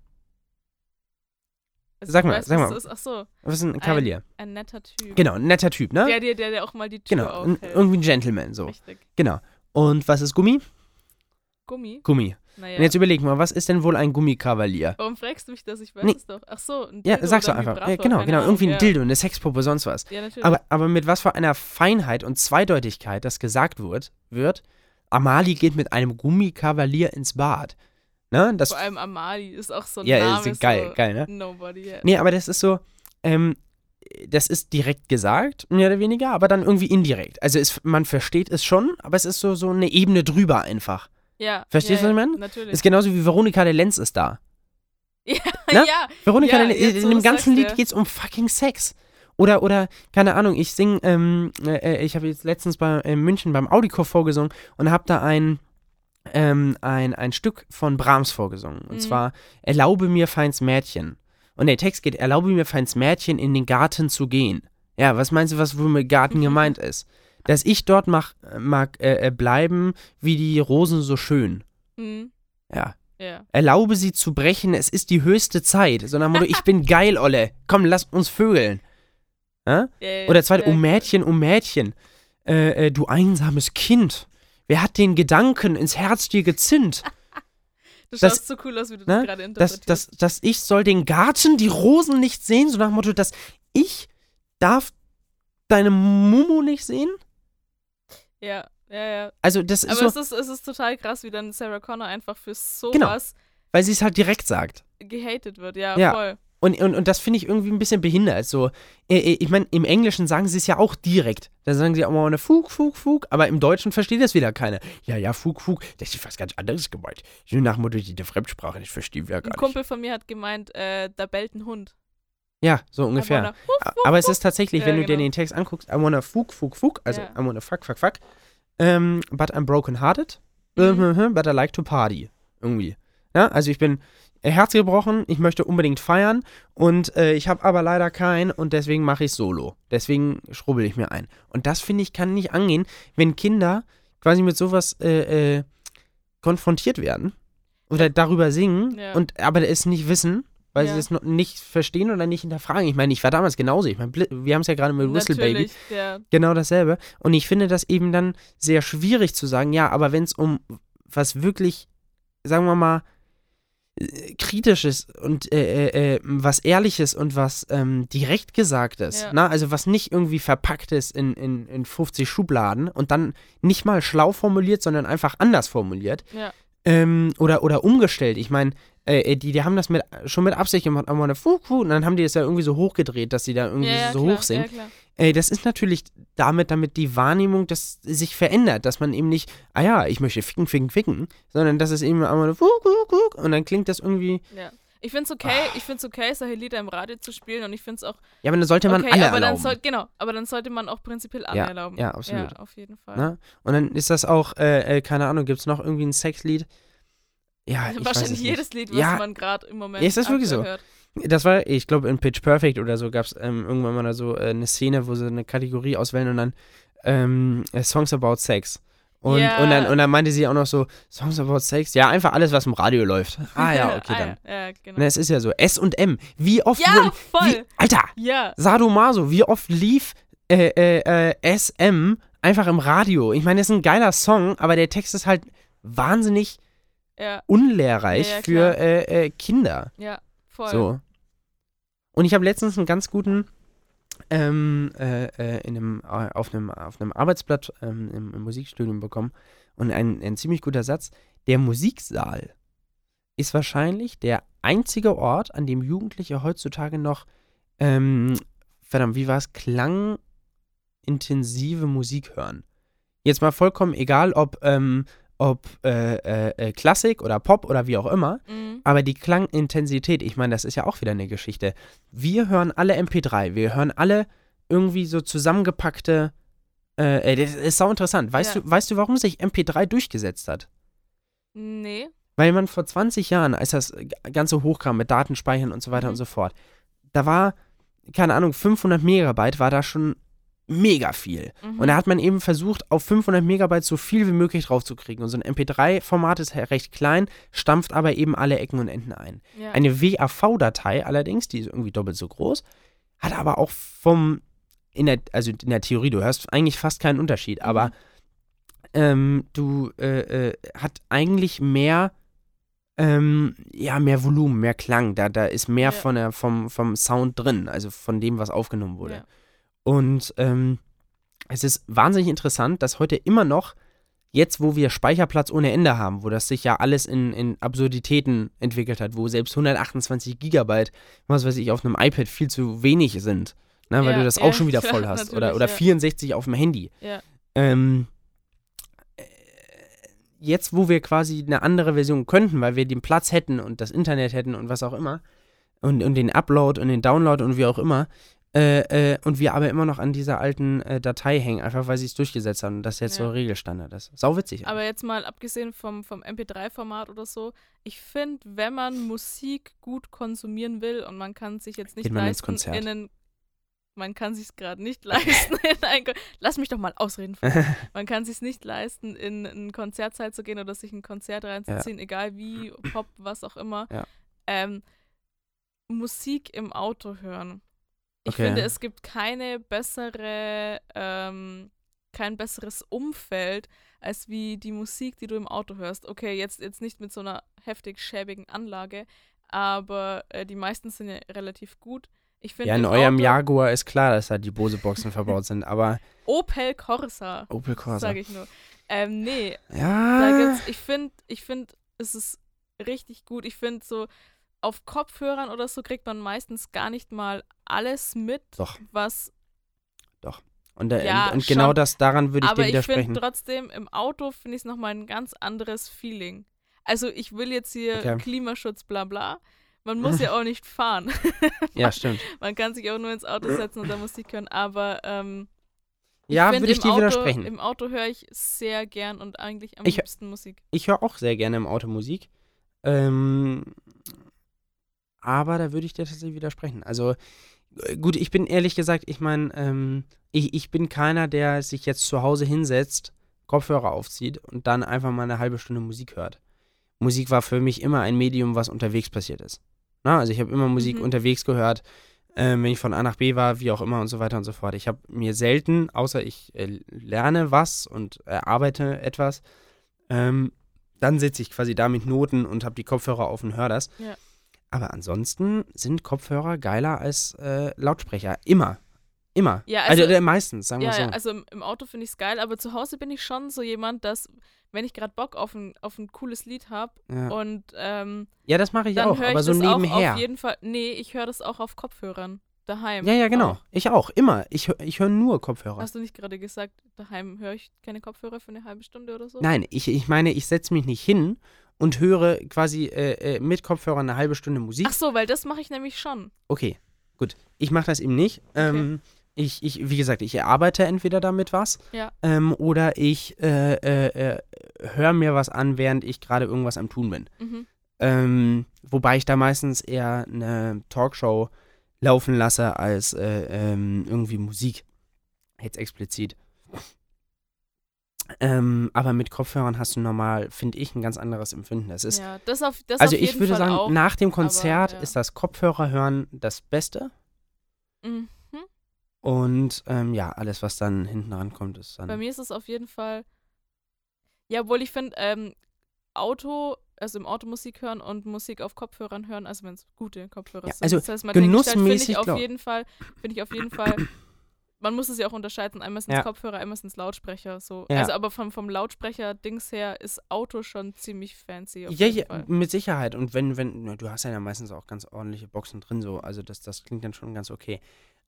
Also, Sag mal, weißt, sag mal. Ist, ach so, Was ist ein Kavalier? ein netter Typ. Genau, ein netter Typ, ne? Der, der, der, der auch mal die Tür genau, ein, aufhält. irgendwie ein Gentleman, so. Richtig. Genau. Und was ist Gummi? Gummi? Gummi. Naja. Und jetzt überleg mal, was ist denn wohl ein Gummikavalier? Warum fragst du mich das? Ich weiß Nee. es doch. Ach so, ein Ja, Dildo sag's doch ein einfach. Ja, genau, genau. Irgendwie ein ja. Dildo, eine Sexpuppe, sonst was. Ja, natürlich. Aber, aber mit was für einer Feinheit und Zweideutigkeit das gesagt wird, wird, Amali geht mit einem Gummikavalier ins Bad. Ne? Das, Vor allem Amali ist auch so ein ja, Name. ist geil, so geil, ne? Nobody yet. Nee, aber das ist so, ähm, das ist direkt gesagt, mehr oder weniger, aber dann irgendwie indirekt. Also es, man versteht es schon, aber es ist so, so eine Ebene drüber einfach. Ja. Verstehst ja, du, was ja, ich meine? Natürlich. Ist genauso wie Veronika de Lenz ist da. ja, ne? ja. Veronika Ja, de Lenz, in dem ganzen Lied ja. geht's um fucking Sex. Oder, oder, keine Ahnung, ich sing, ähm, äh, ich habe jetzt letztens bei in München beim Audikor vorgesungen und habe da ein, ähm, ein, ein Stück von Brahms vorgesungen. Und Mhm. zwar Erlaube mir, feins Mädchen. Und der Text geht, erlaube mir, feins Mädchen, in den Garten zu gehen. Ja, was meinst du, was wohl mit Garten gemeint ist? Dass ich dort mach, mag äh, äh, bleiben, wie die Rosen so schön. Hm, Ja. ja. Erlaube sie zu brechen, es ist die höchste Zeit. So nach Motto, ich bin geil, Olle. Komm, lass uns vögeln. Ja? Ja, Oder zweite, ja, oh Mädchen, oh Mädchen. Äh, äh, du einsames Kind. Wer hat den Gedanken ins Herz dir gezinnt? Du das- schaust so cool aus, wie du ne, das gerade Dass, interpretierst. dass, dass ich soll den Garten, die Rosen nicht sehen, so nach dem Motto, dass ich darf deine Mumu nicht sehen? ja, ja, ja. Also das ist Aber so, es, ist, es ist total krass, wie dann Sarah Connor einfach für Genau. sowas weil sie es halt direkt sagt. gehatet wird. Ja, Ja. voll. Und, und, und das finde ich irgendwie ein bisschen behindert. So, ich meine, im Englischen sagen sie es ja auch direkt. Da sagen sie auch mal eine Fug, Fug, Fug. Aber im Deutschen versteht das wieder keiner. Ja, ja, Fug, Fug. Das ist was ganz anderes gemeint. So nach Motto, die Fremdsprache, das verstehen wir ja Ein gar nicht. Kumpel von mir hat gemeint, äh, da bellt ein Hund. Ja, so ungefähr. A- wuff, Aber es ist tatsächlich, Ja, wenn du dir genau. den Text anguckst, I wanna Fug, Fug, Fug. Also, Ja. I wanna fuck, fuck, fuck. Ähm, but I'm broken hearted. Mhm. But I like to party. Irgendwie. Ja, also ich bin äh, herzgebrochen, ich möchte unbedingt feiern und äh, ich habe aber leider keinen und deswegen mache ich solo. Deswegen schrubbel ich mir ein. Und das finde ich kann nicht angehen, wenn Kinder quasi mit sowas äh, äh, konfrontiert werden oder darüber singen Ja. und aber es nicht wissen, weil Ja. sie es nicht verstehen oder nicht hinterfragen. Ich meine, ich war damals genauso. Ich meine, wir haben es ja gerade mit Whistle Baby der, genau dasselbe. Und ich finde das eben dann sehr schwierig zu sagen, ja, aber wenn es um was wirklich, sagen wir mal, kritisches und äh, äh, äh, was ehrliches und was ähm, direkt gesagtes, Ja. na, also was nicht irgendwie verpackt ist in, in, in 50 Schubladen und dann nicht mal schlau formuliert, sondern einfach anders formuliert ja. Ähm, oder, oder umgestellt. Ich meine, äh, die, die haben das mit, schon mit Absicht gemacht, aber und dann haben die das ja irgendwie so hochgedreht, dass sie da irgendwie ja, ja, so klar, hoch sind. Ja. Ey, das ist natürlich damit, damit die Wahrnehmung das sich verändert, dass man eben nicht, ah ja, ich möchte ficken, ficken, ficken, sondern dass es eben einmal und dann klingt das irgendwie. Ich finde es okay, Ah. ich finde es okay, solche Lieder im Radio zu spielen und ich finde es auch ja, aber dann sollte man okay, alle aber erlauben. soll, genau, aber dann sollte man auch prinzipiell alle Ja, erlauben. ja, absolut. Ja, auf jeden Fall. ne? Und dann ist das auch, äh, äh, keine Ahnung, gibt es noch irgendwie ein Sexlied? Ja, ich weiß es Wahrscheinlich jedes Lied, was Ja. man gerade im Moment Ja, ist das wirklich so? hört. Das war, ich glaube, in Pitch Perfect oder so gab es ähm, irgendwann mal so äh, eine Szene, wo sie eine Kategorie auswählen und dann ähm, äh, Songs about Sex. Und, Ja. und, dann, und dann meinte sie auch noch so, Songs about Sex, ja, einfach alles, was im Radio läuft. Ah ja, okay, ah, dann. Ja, genau. Na, es ist ja so, S und M. Wie oft Ja, wurden- voll. Wie, Alter, ja, Sadomaso, wie oft lief äh, äh, äh, SM einfach im Radio? Ich meine, das ist ein geiler Song, aber der Text ist halt wahnsinnig ja, unlehrreich für äh, äh, Kinder. ja, voll. So. Und ich habe letztens einen ganz guten ähm, äh, äh, in einem, äh, auf, einem, auf einem Arbeitsblatt ähm, im, im Musikstudium bekommen und ein, ein ziemlich guter Satz. Der Musiksaal ist wahrscheinlich der einzige Ort, an dem Jugendliche heutzutage noch, ähm, verdammt, wie war es, klangintensive Musik hören. Jetzt mal vollkommen egal, ob, ähm, ob äh, äh, äh, Klassik oder Pop oder wie auch immer. Mhm. Aber die Klangintensität, ich meine, das ist ja auch wieder eine Geschichte. Wir hören alle MP3, wir hören alle irgendwie so zusammengepackte. Äh, äh, das ist sau interessant. Weißt, Ja. du, weißt du, warum sich MP3 durchgesetzt hat? Nee. Weil man vor 20 Jahren, als das Ganze hochkam mit Datenspeichern und so weiter Mhm. und so fort, da war, keine Ahnung, 500 Megabyte war da schon mega viel. Mhm. Und da hat man eben versucht, auf 500 Megabyte so viel wie möglich draufzukriegen. Und so ein MP3-Format ist recht klein, stampft aber eben alle Ecken und Enden ein. ja. Eine WAV-Datei allerdings, die ist irgendwie doppelt so groß, hat aber auch vom, in der, also in der Theorie, du hörst eigentlich fast keinen Unterschied, aber Mhm. ähm, du äh, äh, hat eigentlich mehr, ähm, ja, mehr Volumen, mehr Klang. Da, da ist mehr Ja. von der, vom, vom Sound drin, also von dem, was aufgenommen wurde. Ja. Und ähm, es ist wahnsinnig interessant, dass heute immer noch, jetzt wo wir Speicherplatz ohne Ende haben, wo das sich ja alles in, in Absurditäten entwickelt hat, wo selbst 128 Gigabyte, was weiß ich, auf einem iPad viel zu wenig sind, ne, weil Ja, du das ja, auch schon wieder voll hast. Oder, oder ja. 64 auf dem Handy. Ja. Ähm, äh, jetzt, wo wir quasi eine andere Version könnten, weil wir den Platz hätten und das Internet hätten und was auch immer, und, und den Upload und den Download und wie auch immer, äh, äh, und wir aber immer noch an dieser alten äh, Datei hängen, einfach weil sie es durchgesetzt haben und das jetzt Ja. so Regelstandard ist. Sau witzig. Aber jetzt mal abgesehen vom, vom MP3-Format oder so, ich finde, wenn man Musik gut konsumieren will und man kann sich jetzt nicht Geht man leisten, Konzert. in einen, man kann sich gerade nicht leisten, in ein, lass mich doch mal ausreden. Man kann sich nicht leisten, in ein Konzertsaal zu gehen oder sich ein Konzert reinzuziehen, egal wie, Pop, was auch immer. Ja. Ähm, Musik im Auto hören. Ich Okay. finde, es gibt keine bessere, ähm, kein besseres Umfeld, als wie die Musik, die du im Auto hörst. Okay, jetzt, jetzt nicht mit so einer heftig schäbigen Anlage, aber äh, die meisten sind ja relativ gut. Ich finde ja, in eurem Auto, Jaguar ist klar, dass da die Bose-Boxen verbaut sind, aber Opel Corsa, Opel Corsa. sage ich nur. Ähm, nee, da Ja. gibt's, ich finde, ich finde, es ist richtig gut. Ich finde so, auf Kopfhörern oder so kriegt man meistens gar nicht mal alles mit, Doch. was Und, äh, Ja, und, und genau das, daran würde ich Aber dir ich widersprechen. finde trotzdem, im Auto finde ich es nochmal ein ganz anderes Feeling. Also ich will jetzt hier Okay. Klimaschutz, bla bla. Man muss ja auch nicht fahren. ja, stimmt. Man kann sich auch nur ins Auto setzen und da Musik hören. Aber ähm, Ja, würde ich dir Auto, widersprechen. Im Auto höre ich sehr gern und eigentlich am Ich- liebsten Musik. Ich höre auch sehr gerne im Auto Musik. Ähm, aber da würde ich dir tatsächlich widersprechen. Also, äh, gut, ich bin ehrlich gesagt, ich meine, ähm, ich, ich bin keiner, der sich jetzt zu Hause hinsetzt, Kopfhörer aufzieht und dann einfach mal eine halbe Stunde Musik hört. Musik war für mich immer ein Medium, was unterwegs passiert ist. Na, also ich habe immer Musik Mhm. unterwegs gehört, ähm, wenn ich von A nach B war, wie auch immer und so weiter und so fort. Ich habe mir selten, außer ich äh, lerne was und erarbeite etwas, ähm, dann sitze ich quasi da mit Noten und habe die Kopfhörer auf und höre das. Ja. Aber ansonsten sind Kopfhörer geiler als äh, Lautsprecher. Immer. Immer. Ja, also, also- äh, meistens, sagen wir Ja, so. ja, also im, im Auto finde ich es geil, aber zu Hause bin ich schon so jemand, dass, wenn ich gerade Bock auf ein, auf ein cooles Lied habe ja. und ähm, ja, das mache ich auch, höre ich aber so nebenher. auf jeden Fall. Nee, ich höre das auch auf Kopfhörern. Daheim. Ja, ja, genau. Auch. Ich auch, immer. Ich, ich höre nur Kopfhörer. Hast du nicht gerade gesagt, daheim höre ich keine Kopfhörer für eine halbe Stunde oder so? Nein, ich, ich meine, ich setze mich nicht hin und höre quasi äh, äh, mit Kopfhörern eine halbe Stunde Musik. Ach so, weil das mache ich nämlich schon. Okay, gut. Ich mache das eben nicht. Ähm, ich, ich, wie gesagt, ich erarbeite entweder damit was Ja. ähm, oder ich äh, äh, äh, höre mir was an, während ich gerade irgendwas am Tun bin. Mhm. Ähm, wobei ich da meistens eher eine Talkshow laufen lasse als äh, ähm, irgendwie Musik. Jetzt explizit. Ähm, aber mit Kopfhörern hast du normal, finde ich, ein ganz anderes Empfinden. Das ist, ja, das auf, das also ich würde Fall sagen, auch. nach dem Konzert ja. ist das Kopfhörerhören das Beste. Mhm. Und ähm, ja, alles, was dann hinten rankommt, ist Bei dann. mir ist es auf jeden Fall. Ja, obwohl ich finde, ähm, Auto, also im Auto Musik hören und Musik auf Kopfhörern hören, also wenn es gute Kopfhörer Ja, sind. also das heißt, dahingestellt, genussmäßig, Finde ich auf jeden Fall, finde ich auf jeden Fall. Man muss es ja auch unterscheiden, einmal sind es Ja. Kopfhörer, einmal sind es Lautsprecher. So. Ja. Also aber vom, vom Lautsprecher-Dings her ist Auto schon ziemlich fancy. Ja, ja, Fall. mit Sicherheit. Und wenn, wenn, na, du hast ja meistens auch ganz ordentliche Boxen drin, so. Also das, das klingt dann schon ganz okay.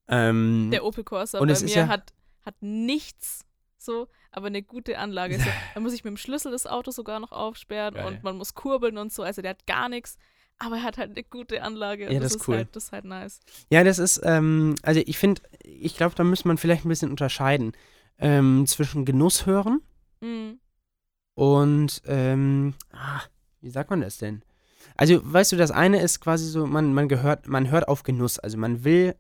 Ähm, Der Opel Corsa Und bei mir ja- hat, hat nichts so, aber eine gute Anlage. So, da muss ich mit dem Schlüssel das Auto sogar noch aufsperren Geil. und man muss kurbeln und so. Also der hat gar nichts, aber er hat halt eine gute Anlage. und Ja, das ist cool. Halt, das ist halt nice. Ja, das ist, ähm, also ich finde, ich glaube, da müsste man vielleicht ein bisschen unterscheiden ähm, zwischen Genuss hören Mhm. und, ähm, ah, wie sagt man das denn? Also, weißt du, das eine ist quasi so, man, man gehört, man hört auf Genuss. Also man will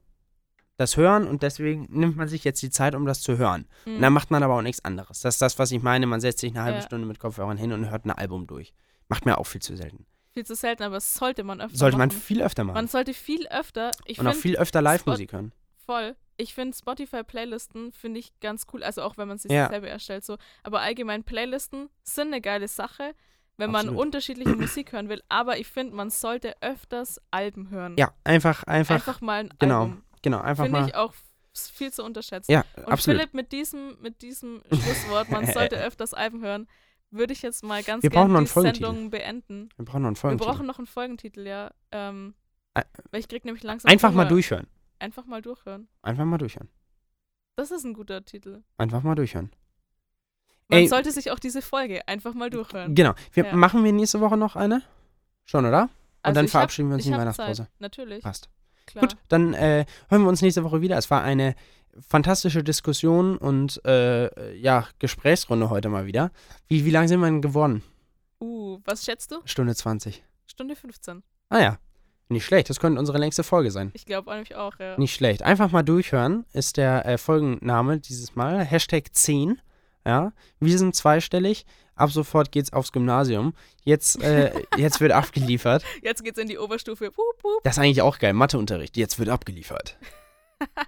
das hören und deswegen nimmt man sich jetzt die Zeit, um das zu hören. Mhm. Und dann macht man aber auch nichts anderes. Das ist das, was ich meine. Man setzt sich eine halbe Ja. Stunde mit Kopfhörern hin und hört ein Album durch. Macht mir auch viel zu selten. Viel zu selten, aber das sollte man öfter Sollte man machen. viel öfter machen. Man sollte viel öfter, ich und auch viel öfter Live-Musik hören. voll, ich finde Spotify-Playlisten finde ich ganz cool, also auch wenn man sie Ja. selber erstellt so, aber allgemein Playlisten sind eine geile Sache, wenn man Absolut. unterschiedliche Musik hören will, aber ich finde, man sollte öfters Alben hören. Ja, einfach, einfach, Einfach mal ein genau, Album. Genau, einfach Finde mal. ich auch viel zu unterschätzt. ja, Und absolut. Philipp, mit diesem, mit diesem Schlusswort, man sollte öfters Alben hören, würde ich jetzt mal ganz Wir gerne die. Sendung beenden. Wir brauchen noch einen Wir Folgentitel. brauchen noch einen Folgentitel, ja. Ähm, Ä- weil ich krieg nämlich langsam Einfach mal Hunger. durchhören. Einfach mal durchhören. Einfach mal durchhören. Das ist ein guter Titel. Einfach mal durchhören. Man Ey. sollte sich auch diese Folge einfach mal durchhören. Genau. Wir, Ja. Machen wir nächste Woche noch eine? Schon, oder? Und Also dann verabschieden wir hab, uns ich in die Weihnachtspause. Zeit, natürlich. Passt. Klar. Gut, dann äh, hören wir uns nächste Woche wieder. Es war eine fantastische Diskussion und äh, ja, Gesprächsrunde heute mal wieder. Wie, wie lange sind wir denn geworden? Uh, was schätzt du? Stunde 20. Stunde 15. Ah ja, nicht schlecht. Das könnte unsere längste Folge sein. Ich glaube nämlich auch, ja. Nicht schlecht. Einfach mal durchhören ist der äh, Folgenname dieses Mal. Hashtag 10. Ja, wir sind zweistellig. Ab sofort geht's aufs Gymnasium. Jetzt, äh, jetzt wird abgeliefert. Jetzt geht's in die Oberstufe. Wup, wup. Das ist eigentlich auch geil. Matheunterricht. Jetzt wird abgeliefert.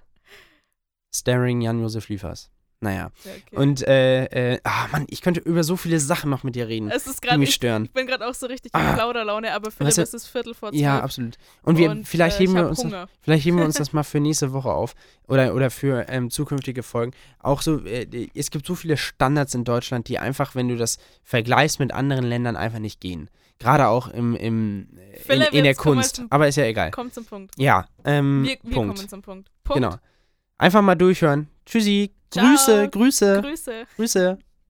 Staring Jan-Josef Liefers. Naja. Ja, okay. Und, äh, äh, ah Mann, ich könnte über so viele Sachen noch mit dir reden, es ist die gerade, mich ich, stören. ich bin gerade auch so richtig in Ah. Plauderlaune, aber Philipp, Weißt du- es ist Viertel vor zwölf. Ja, absolut. Und wir, und, vielleicht, äh, heben wir uns das, vielleicht heben wir uns das mal für nächste Woche auf oder, oder für ähm, zukünftige Folgen. Auch so, äh, es gibt so viele Standards in Deutschland, die einfach, wenn du das vergleichst mit anderen Ländern, einfach nicht gehen. Gerade auch im, im, in, in der Kunst. zum- Aber ist ja egal. Komm zum Punkt. Ja, ähm, Wir, wir Punkt. kommen zum Punkt. Punkt. Genau. Einfach mal durchhören. Tschüssi. Ciao. Grüße, Grüße, Grüße. Grüße.